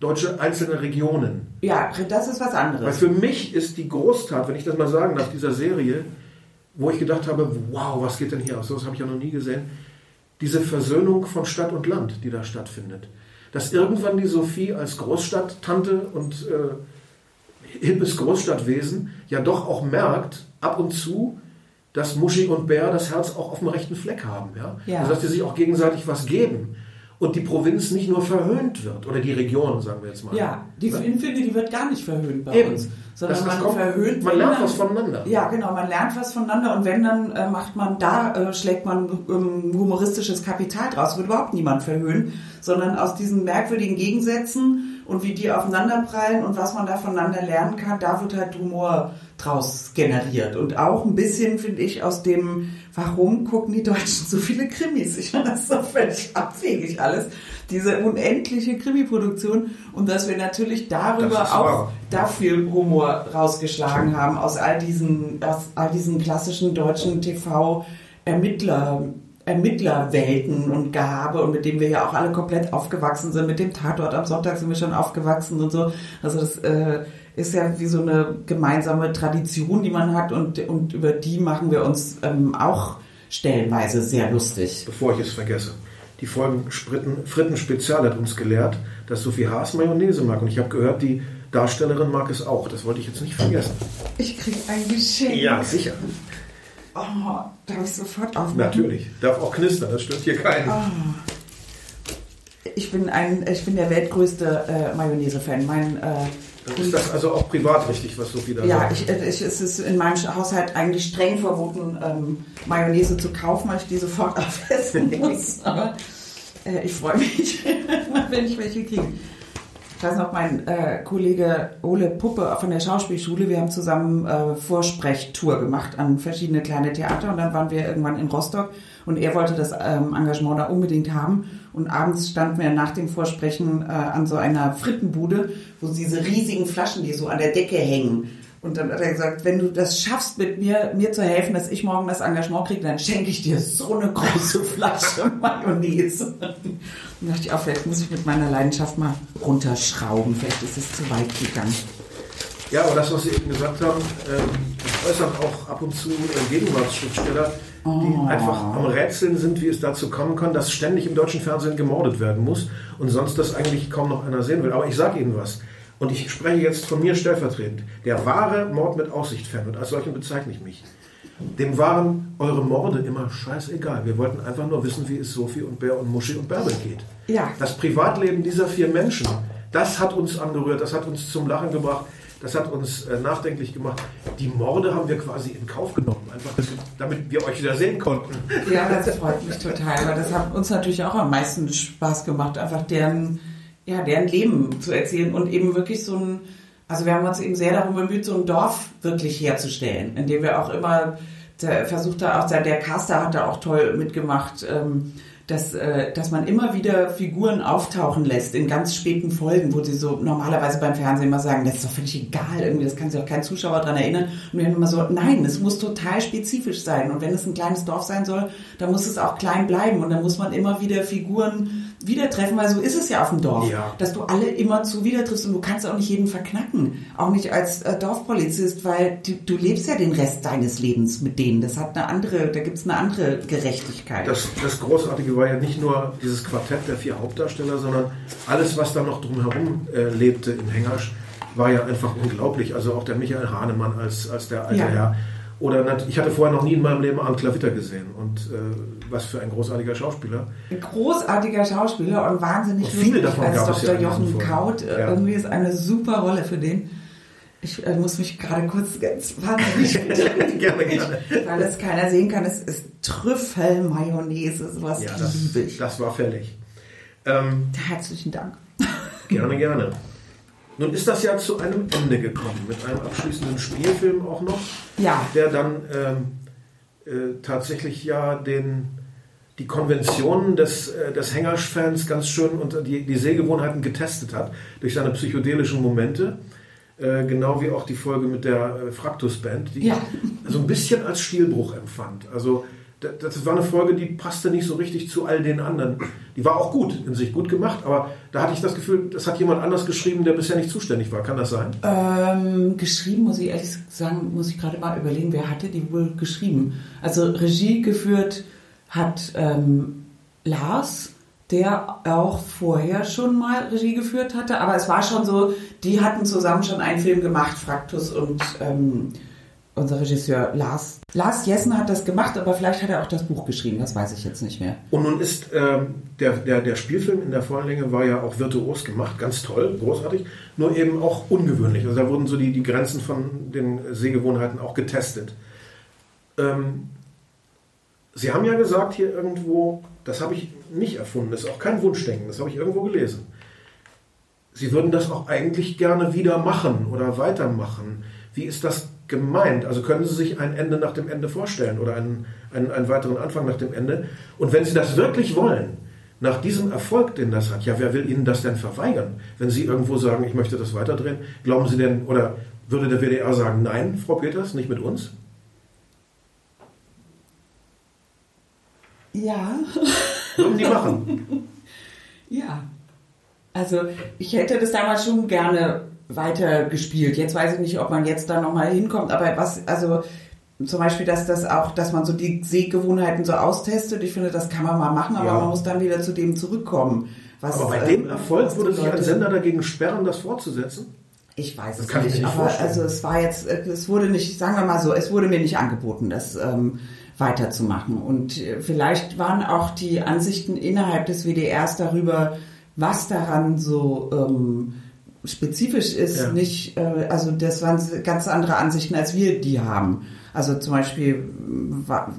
deutsche einzelne Regionen. Ja, das ist was anderes. Weil für mich ist die Großtat, wenn ich das mal sagen darf, dieser Serie, wo ich gedacht habe, wow, was geht denn hier aus? Das habe ich ja noch nie gesehen. Diese Versöhnung von Stadt und Land, die da stattfindet. Dass irgendwann die Sophie als Großstadttante und äh, hippes Großstadtwesen ja doch auch merkt, ab und zu, dass Muschi und Bär das Herz auch auf dem rechten Fleck haben. Ja? ja. Also, dass die sich auch gegenseitig was geben und die Provinz nicht nur verhöhnt wird, oder die Region, sagen wir jetzt mal. Ja, die ja? finde, die wird gar nicht verhöhnt bei Eben. uns. Sondern das man kommt, verhöhnt. Man lernt dann, was voneinander. Ja, genau, man lernt was voneinander und wenn, dann äh, macht man, da äh, schlägt man ähm, humoristisches Kapital draus, wird überhaupt niemand verhöhnen, sondern aus diesen merkwürdigen Gegensätzen und wie die aufeinanderprallen und was man da voneinander lernen kann, da wird halt Humor draus generiert. Und auch ein bisschen, finde ich, aus dem, warum gucken die Deutschen so viele Krimis? Ich finde das so völlig abwegig alles. Diese unendliche Krimi-Produktion und dass wir natürlich darüber auch wahr. da viel Humor rausgeschlagen haben aus all diesen, aus all diesen klassischen deutschen TV-Ermittler. Ermittlerwelten und Gehabe und mit dem wir ja auch alle komplett aufgewachsen sind. Mit dem Tatort am Sonntag sind wir schon aufgewachsen und so. Also das äh, ist ja wie so eine gemeinsame Tradition, die man hat und, und über die machen wir uns ähm, auch stellenweise sehr lustig. Bevor ich es vergesse. Die Folgen Fritten, Fritten Spezial hat uns gelehrt, dass Sophie Haas Mayonnaise mag. Und ich habe gehört, die Darstellerin mag es auch. Das wollte ich jetzt nicht vergessen. Ich kriege ein Geschenk. Ja, sicher. Oh, darf ich sofort aufmachen? Natürlich. Darf auch knistern, das stört hier keinen. Oh. Ich bin ein, ich bin der weltgrößte äh, Mayonnaise-Fan. Mein äh, ist das also auch privat richtig, was Sophie da ja, sagt? Ja, äh, es ist in meinem Haushalt eigentlich streng verboten, ähm, Mayonnaise zu kaufen, weil ich die sofort aufessen muss. Aber äh, ich freue mich, wenn ich welche kriege. Ich weiß noch, mein äh, Kollege Ole Puppe von der Schauspielschule, wir haben zusammen äh, Vorsprechtour gemacht an verschiedene kleine Theater und dann waren wir irgendwann in Rostock und er wollte das ähm, Engagement da unbedingt haben. Und abends standen wir nach dem Vorsprechen äh, an so einer Frittenbude, wo diese riesigen Flaschen, die so an der Decke hängen. Und dann hat er gesagt, wenn du das schaffst, mit mir, mir zu helfen, dass ich morgen das Engagement kriege, dann schenke ich dir so eine große Flasche Mayonnaise. Und dachte ich auch, vielleicht muss ich mit meiner Leidenschaft mal runterschrauben. Vielleicht ist es zu weit gegangen. Ja, aber das, was Sie eben gesagt haben, ähm, äußern auch ab und zu Gegenwartsschriftsteller, die oh. einfach am Rätseln sind, wie es dazu kommen kann, dass ständig im deutschen Fernsehen gemordet werden muss und sonst das eigentlich kaum noch einer sehen will. Aber ich sage Ihnen was. Und ich spreche jetzt von mir stellvertretend. Der wahre Mord mit Aussicht-Fan, und als solchen bezeichne ich mich. Dem waren eure Morde immer scheißegal. Wir wollten einfach nur wissen, wie es Sophie und Bär und Muschi und Bärbel geht. Ja. Das Privatleben dieser vier Menschen, das hat uns angerührt, das hat uns zum Lachen gebracht. Das hat uns äh, nachdenklich gemacht. Die Morde haben wir quasi in Kauf genommen, einfach damit wir euch wieder sehen konnten. Ja, das freut mich total, weil das hat uns natürlich auch am meisten Spaß gemacht, einfach deren, ja, deren Leben zu erzählen und eben wirklich so ein, also wir haben uns eben sehr darum bemüht, so ein Dorf wirklich herzustellen, in dem wir auch immer, versucht da auch, der Caster hat da auch toll mitgemacht, ähm, dass, äh, dass man immer wieder Figuren auftauchen lässt in ganz späten Folgen, wo sie so normalerweise beim Fernsehen immer sagen, das ist doch völlig egal, irgendwie, das kann sich auch kein Zuschauer daran erinnern. Und wir haben immer so, nein, es muss total spezifisch sein. Und wenn es ein kleines Dorf sein soll, dann muss es auch klein bleiben. Und dann muss man immer wieder Figuren wieder treffen, weil so ist es ja auf dem Dorf, ja. dass du alle immer zu wieder triffst und du kannst auch nicht jeden verknacken. Auch nicht als äh, Dorfpolizist, weil du, du, lebst ja den Rest deines Lebens mit denen. Das hat eine andere, da gibt es eine andere Gerechtigkeit. Das, das Großartige war ja nicht nur dieses Quartett der vier Hauptdarsteller, sondern alles, was da noch drumherum äh, lebte in Hengersch, war ja einfach unglaublich. Also auch der Michael Hahnemann als, als der alte ja. Herr. Oder ich hatte vorher noch nie in meinem Leben Arndt Klavitter gesehen. Und äh, was für ein großartiger Schauspieler. Ein großartiger Schauspieler und wahnsinnig und viele davon als gab Dr. Ja Jochen Kaut. Äh, ja. Irgendwie ist eine super Rolle für den. Ich äh, muss mich gerade kurz ganz wahnsinnig gerne, gerne. Weil es keiner sehen kann. Es ist Trüffelmayonnaise, sowas ja, das, liebe ich. Das war fällig. Ähm, Herzlichen Dank. Gerne, gerne. Nun ist das ja zu einem Ende gekommen, mit einem abschließenden Spielfilm auch noch, ja. der dann ähm, äh, tatsächlich ja den, die Konventionen des, äh, des Hängersch-Fans ganz schön und die, die Sehgewohnheiten getestet hat durch seine psychedelischen Momente. Äh, genau wie auch die Folge mit der äh, Fraktus-Band, die ja. ich so ein bisschen als Stilbruch empfand. Also das war eine Folge, die passte nicht so richtig zu all den anderen. Die war auch gut, in sich gut gemacht, aber da hatte ich das Gefühl, das hat jemand anders geschrieben, der bisher nicht zuständig war. Kann das sein? Ähm, geschrieben, muss ich ehrlich sagen, muss ich gerade mal überlegen, wer hatte die wohl geschrieben? Also Regie geführt hat ähm, Lars, der auch vorher schon mal Regie geführt hatte, aber es war schon so, die hatten zusammen schon einen Film gemacht, Fraktus und ähm, unser Regisseur Lars. Lars Jessen hat das gemacht, aber vielleicht hat er auch das Buch geschrieben, das weiß ich jetzt nicht mehr. Und nun ist ähm, der, der, der Spielfilm in der vollen Länge war ja auch virtuos gemacht, ganz toll, großartig, nur eben auch ungewöhnlich. Also da wurden so die, die Grenzen von den Sehgewohnheiten auch getestet. Ähm, Sie haben ja gesagt hier irgendwo, das habe ich nicht erfunden, das ist auch kein Wunschdenken, das habe ich irgendwo gelesen Sie würden das auch eigentlich gerne wieder machen oder weitermachen. Wie ist das gemeint? Also können Sie sich ein Ende nach dem Ende vorstellen oder einen, einen, einen weiteren Anfang nach dem Ende? Und wenn Sie das wirklich wollen, nach diesem Erfolg, den das hat, ja, wer will Ihnen das denn verweigern? Wenn Sie irgendwo sagen, ich möchte das weiterdrehen, glauben Sie denn, oder würde der WDR sagen, nein, Frau Peters, nicht mit uns? Ja. Würden die machen? ja. Also ich hätte das damals schon gerne weiter gespielt. Jetzt weiß ich nicht, ob man jetzt da nochmal hinkommt, aber was, also zum Beispiel, dass das auch, dass man so die Sehgewohnheiten so austestet. Ich finde, das kann man mal machen, aber Ja. man muss dann wieder zu dem zurückkommen. Was, Aber bei dem Erfolg was die würde sich ein Sender dagegen sperren, das fortzusetzen? Ich weiß Das es kann ich nicht, mir nicht aber vorstellen. also es war jetzt, äh, es wurde nicht, sagen wir mal so, es wurde mir nicht angeboten, das ähm, weiterzumachen. Und äh, vielleicht waren auch die Ansichten innerhalb des WDRs darüber, was daran so ähm, spezifisch ist, Ja. nicht, äh, also das waren ganz andere Ansichten, als wir die haben. Also zum Beispiel m, war,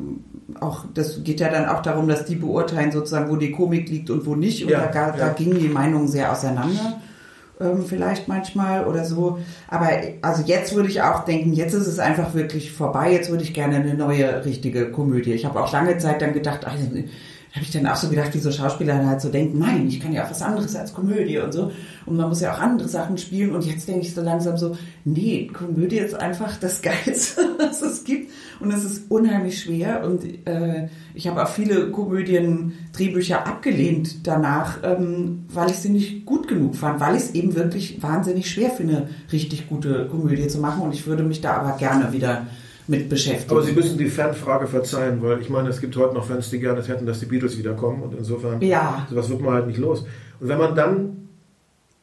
auch, das geht ja dann auch darum, dass die beurteilen sozusagen, wo die Komik liegt und wo nicht. Und Ja, da, ja. da gingen die Meinungen sehr auseinander ähm, vielleicht manchmal oder so. Aber also jetzt würde ich auch denken, jetzt ist es einfach wirklich vorbei. Jetzt würde ich gerne eine neue richtige Komödie. Ich habe auch lange Zeit dann gedacht, ach, habe ich dann auch so gedacht, wie so Schauspieler halt so denken, nein, ich kann ja auch was anderes als Komödie und so. Und man muss ja auch andere Sachen spielen. Und jetzt denke ich so langsam so, nee, Komödie ist einfach das Geilste, was es gibt. Und es ist unheimlich schwer. Und äh, ich habe auch viele Komödien-Drehbücher abgelehnt danach, ähm, weil ich sie nicht gut genug fand, weil ich es eben wirklich wahnsinnig schwer finde, richtig gute Komödie zu machen. Und ich würde mich da aber gerne wieder mit beschäftigen. Aber Sie müssen die Fanfrage verzeihen, weil ich meine, es gibt heute noch Fans, die gerne hätten, dass die Beatles wiederkommen und insofern, Ja. sowas wird man halt nicht los. Und wenn man dann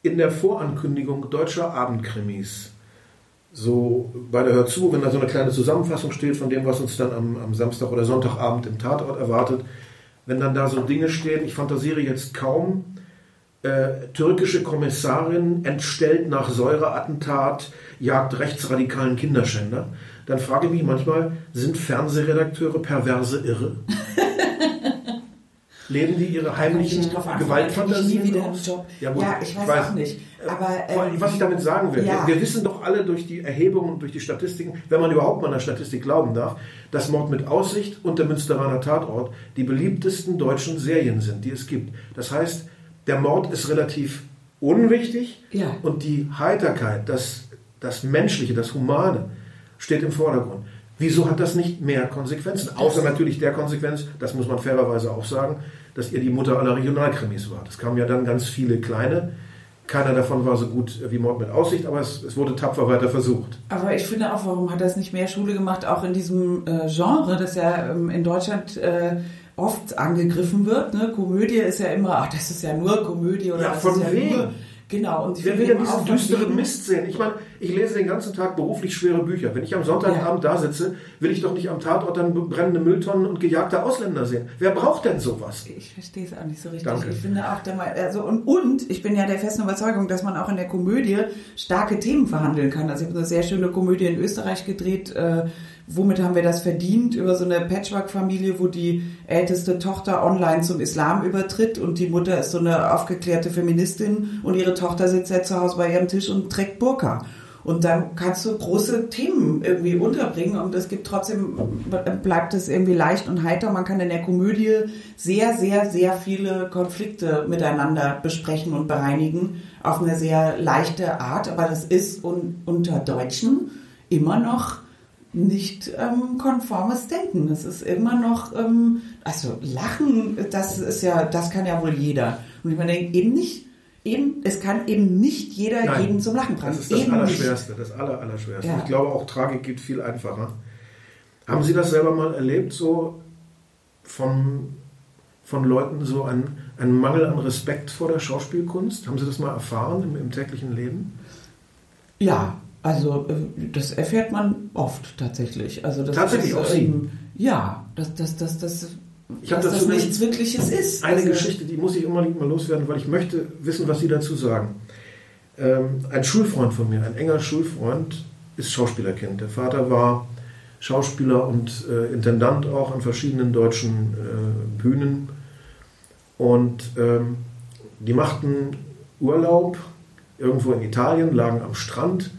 in der Vorankündigung deutscher Abendkrimis so bei der Hör zu, wenn da so eine kleine Zusammenfassung steht von dem, was uns dann am, am Samstag oder Sonntagabend im Tatort erwartet, wenn dann da so Dinge stehen, ich fantasiere jetzt kaum, äh, türkische Kommissarin entstellt nach Säureattentat, jagt rechtsradikalen Kinderschänder, dann frage ich mich manchmal, sind Fernsehredakteure perverse Irre? Leben die ihre heimlichen ich Gewaltfantasien? Job. gut, Ja, ich weiß auch nicht. Aber, vor allem, ähm, was ich damit sagen will, ja. wir, wir wissen doch alle durch die Erhebungen und durch die Statistiken, wenn man überhaupt mal einer Statistik glauben darf, dass Mord mit Aussicht und der Münsteraner Tatort die beliebtesten deutschen Serien sind, die es gibt. Das heißt, der Mord ist relativ unwichtig Ja. und die Heiterkeit, das, das Menschliche, das Humane steht im Vordergrund. Wieso hat das nicht mehr Konsequenzen? Außer natürlich der Konsequenz, das muss man fairerweise auch sagen, dass ihr die Mutter aller Regionalkrimis wart. Es kamen ja dann ganz viele kleine. Keiner davon war so gut wie Mord mit Aussicht, aber es, es wurde tapfer weiter versucht. Aber ich finde auch, warum hat das nicht mehr Schule gemacht, auch in diesem äh, Genre, das ja ähm, in Deutschland äh, oft angegriffen wird. Ne? Komödie ist ja immer, ach, das ist ja nur Komödie oder Ja, das von ist ja wegen. nur. Genau. Und ich Wer will denn diesen düsteren Mist sehen? Ich meine, ich lese den ganzen Tag beruflich schwere Bücher. Wenn ich am Sonntagabend da sitze, will ich doch nicht am Tatort dann brennende Mülltonnen und gejagte Ausländer sehen. Wer braucht denn sowas? Ich verstehe es auch nicht so richtig. Danke. Ich finde auch, der, also und, und ich bin ja der festen Überzeugung, dass man auch in der Komödie starke Themen verhandeln kann. Also ich habe eine sehr schöne Komödie in Österreich gedreht. Äh, womit haben wir das verdient? Über so eine Patchwork-Familie, wo die älteste Tochter online zum Islam übertritt und die Mutter ist so eine aufgeklärte Feministin und ihre Tochter sitzt ja zu Hause bei ihrem Tisch und trägt Burka. Und dann kannst du große Themen irgendwie unterbringen und es gibt trotzdem, bleibt es irgendwie leicht und heiter. Man kann in der Komödie sehr, sehr, sehr viele Konflikte miteinander besprechen und bereinigen auf eine sehr leichte Art. Aber das ist un unter Deutschen immer noch nicht ähm, konformes Denken. Das ist immer noch, ähm, also Lachen, das ist ja, das kann ja wohl jeder. Und ich meine, eben nicht, eben, es kann eben nicht jeder Nein, jeden zum Lachen bringen. Das ist das eben nicht. Allerschwerste, das Aller, Allerschwerste. Ja. Ich glaube auch, Tragik geht viel einfacher. Haben Sie das selber mal erlebt, so von, von Leuten, so ein, ein Mangel an Respekt vor der Schauspielkunst? Haben Sie das mal erfahren im, im täglichen Leben? Ja, also äh, das erfährt man oft tatsächlich. Also das Tatsächlich ist, auch Sie? Ja, dass das, das, das, Ich dass das nichts Wirkliches ist. Eine also, Geschichte, die muss ich unbedingt mal loswerden, weil ich möchte wissen, was Sie dazu sagen. Ähm, ein Schulfreund von mir, ein enger Schulfreund, ist Schauspielerkind. Der Vater war Schauspieler und äh, Intendant auch an verschiedenen deutschen äh, Bühnen. Und ähm, die machten Urlaub irgendwo in Italien, lagen am Strand,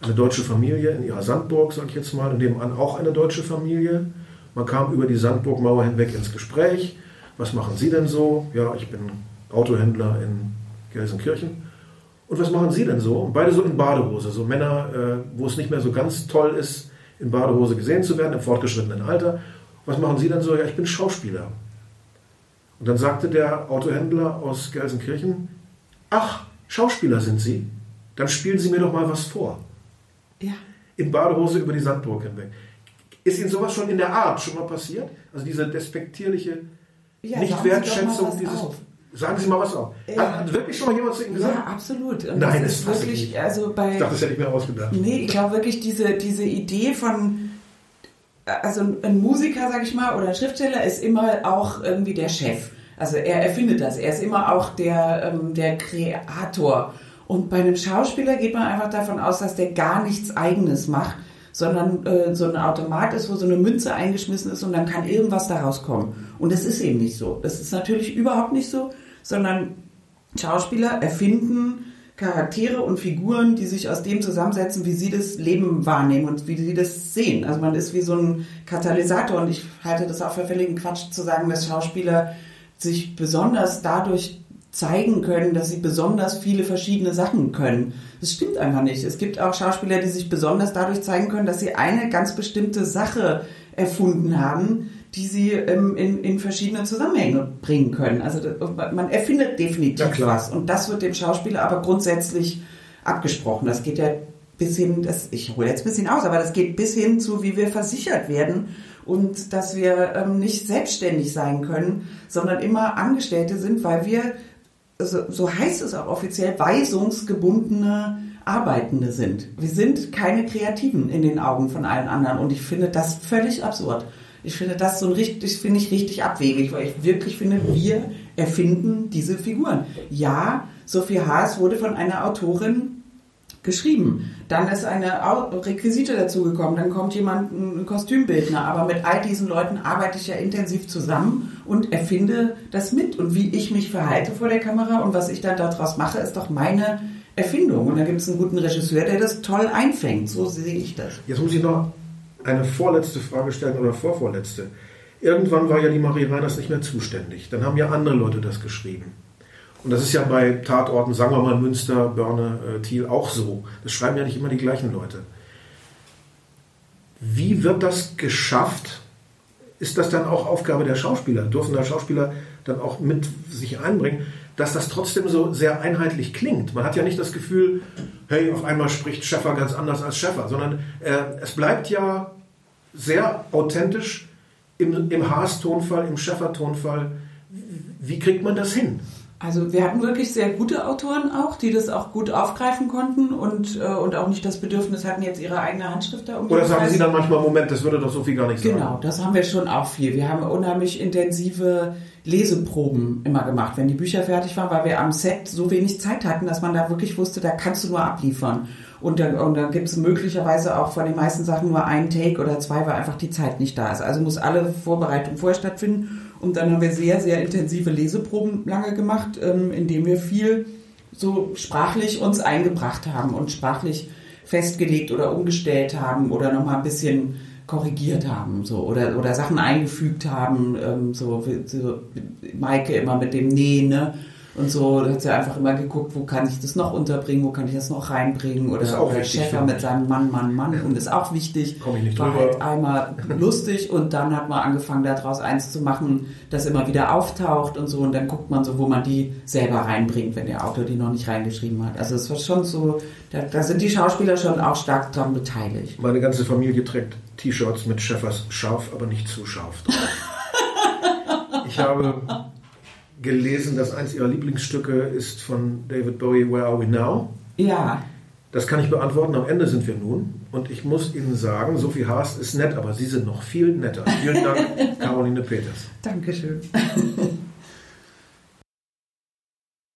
eine deutsche Familie in ihrer Sandburg, sag ich jetzt mal, und nebenan auch eine deutsche Familie. Man kam über die Sandburgmauer hinweg ins Gespräch. Was machen Sie denn so? Ja, ich bin Autohändler in Gelsenkirchen. Und was machen Sie denn so? Und beide so in Badehose, so Männer, äh, wo es nicht mehr so ganz toll ist, in Badehose gesehen zu werden, im fortgeschrittenen Alter. Was machen Sie denn so? Ja, ich bin Schauspieler. Und dann sagte der Autohändler aus Gelsenkirchen, ach, Schauspieler sind Sie? Dann spielen Sie mir doch mal was vor. Ja. In Badehose über die Sandburg hinweg. Ist Ihnen sowas schon in der Art schon mal passiert? Also diese despektierliche Ja, Nicht-Wertschätzung sagen Sie doch mal was dieses. auf. Sagen Sie mal was auf. Ja. Hat wirklich schon mal jemand zu Ihnen gesagt? Ja, absolut. Und Nein, das ist wirklich, nicht. also bei. Ich dachte, das hätte ich mir ausgedacht. Nee, ich glaube wirklich, diese, diese Idee von, also ein Musiker, sag ich mal, oder ein Schriftsteller ist immer auch irgendwie der Chef. Also er erfindet das. Er ist immer auch der, ähm, der Kreator. Und bei einem Schauspieler geht man einfach davon aus, dass der gar nichts Eigenes macht, sondern äh, so ein Automat ist, wo so eine Münze eingeschmissen ist und dann kann irgendwas daraus kommen. Und das ist eben nicht so. Das ist natürlich überhaupt nicht so, sondern Schauspieler erfinden Charaktere und Figuren, die sich aus dem zusammensetzen, wie sie das Leben wahrnehmen und wie sie das sehen. Also man ist wie so ein Katalysator und ich halte das auch für völligen Quatsch zu sagen, dass Schauspieler sich besonders dadurch zeigen können, dass sie besonders viele verschiedene Sachen können. Das stimmt einfach nicht. Es gibt auch Schauspieler, die sich besonders dadurch zeigen können, dass sie eine ganz bestimmte Sache erfunden haben, die sie ähm, in, in verschiedene Zusammenhänge bringen können. Also man erfindet Ja, definitiv klar. was. Und das wird dem Schauspieler aber grundsätzlich abgesprochen. Das geht ja bis hin, das, ich hole jetzt ein bisschen aus, aber das geht bis hin zu, wie wir versichert werden und dass wir ähm, nicht selbstständig sein können, sondern immer Angestellte sind, weil wir, so, so heißt es auch offiziell, weisungsgebundene Arbeitende sind. Wir sind keine Kreativen in den Augen von allen anderen und ich finde das völlig absurd. Ich finde das so ein richtig, finde ich richtig abwegig, weil ich wirklich finde, wir erfinden diese Figuren. Ja, Sophie Haas wurde von einer Autorin geschrieben. Dann ist eine Requisite dazugekommen. Dann kommt jemand, ein Kostümbildner. Aber mit all diesen Leuten arbeite ich ja intensiv zusammen und erfinde das mit. Und wie ich mich verhalte vor der Kamera und was ich dann daraus mache, ist doch meine Erfindung. Und da gibt es einen guten Regisseur, der das toll einfängt. So sehe ich das. Jetzt muss ich noch eine vorletzte Frage stellen oder vorvorletzte. Irgendwann war ja die Marie Reiners nicht mehr zuständig. Dann haben ja andere Leute das geschrieben. Und das ist ja bei Tatorten, sagen wir mal Münster, Börne, äh, Thiel auch so. Das schreiben ja nicht immer die gleichen Leute. Wie wird das geschafft? Ist das dann auch Aufgabe der Schauspieler? Dürfen da Schauspieler dann auch mit sich einbringen, dass das trotzdem so sehr einheitlich klingt? Man hat ja nicht das Gefühl, hey, auf einmal spricht Schäffer ganz anders als Schäffer, sondern äh, es bleibt ja sehr authentisch im, im Haas-Tonfall, im Schäffer-Tonfall. Wie kriegt man das hin? Also wir hatten wirklich sehr gute Autoren auch, die das auch gut aufgreifen konnten und, äh, und auch nicht das Bedürfnis hatten, jetzt ihre eigene Handschrift da Oder sagen Sie dann manchmal, Moment, das würde doch so viel gar nicht sagen. Genau, das haben wir schon auch viel. Wir haben unheimlich intensive Leseproben immer gemacht, wenn die Bücher fertig waren, weil wir am Set so wenig Zeit hatten, dass man da wirklich wusste, da kannst du nur abliefern. Und dann, und dann gibt es möglicherweise auch von den meisten Sachen nur einen Take oder zwei, weil einfach die Zeit nicht da ist. Also muss alle Vorbereitung vorher stattfinden. Und dann haben wir sehr, sehr intensive Leseproben lange gemacht, ähm, indem wir viel so sprachlich uns eingebracht haben und sprachlich festgelegt oder umgestellt haben oder nochmal ein bisschen korrigiert haben so oder oder Sachen eingefügt haben ähm, so, so Maike immer mit dem Nee ne und so. Da hat sie einfach immer geguckt wo kann ich das noch unterbringen wo kann ich das noch reinbringen? Oder, Das ist auch oder wichtig, Schäfer mit seinem Mann Mann Mann. Und ist auch wichtig. Komm ich nicht war drüber. halt einmal lustig und dann hat man angefangen daraus eins zu machen das immer wieder auftaucht und so. Und dann guckt man so wo man die selber reinbringt wenn der Autor die noch nicht reingeschrieben hat. Also es war schon so da, da sind die Schauspieler schon auch stark dran beteiligt. Meine ganze Familie trägt T-Shirts mit Schäffers scharf, aber nicht zu scharf drauf. ich habe gelesen, dass eins ihrer Lieblingsstücke ist von David Bowie, Where Are We Now? ja Das kann ich beantworten. Am Ende sind wir nun. Und ich muss Ihnen sagen, Sophie Haas ist nett, aber Sie sind noch viel netter. Vielen Dank, Caroline Peters. Dankeschön.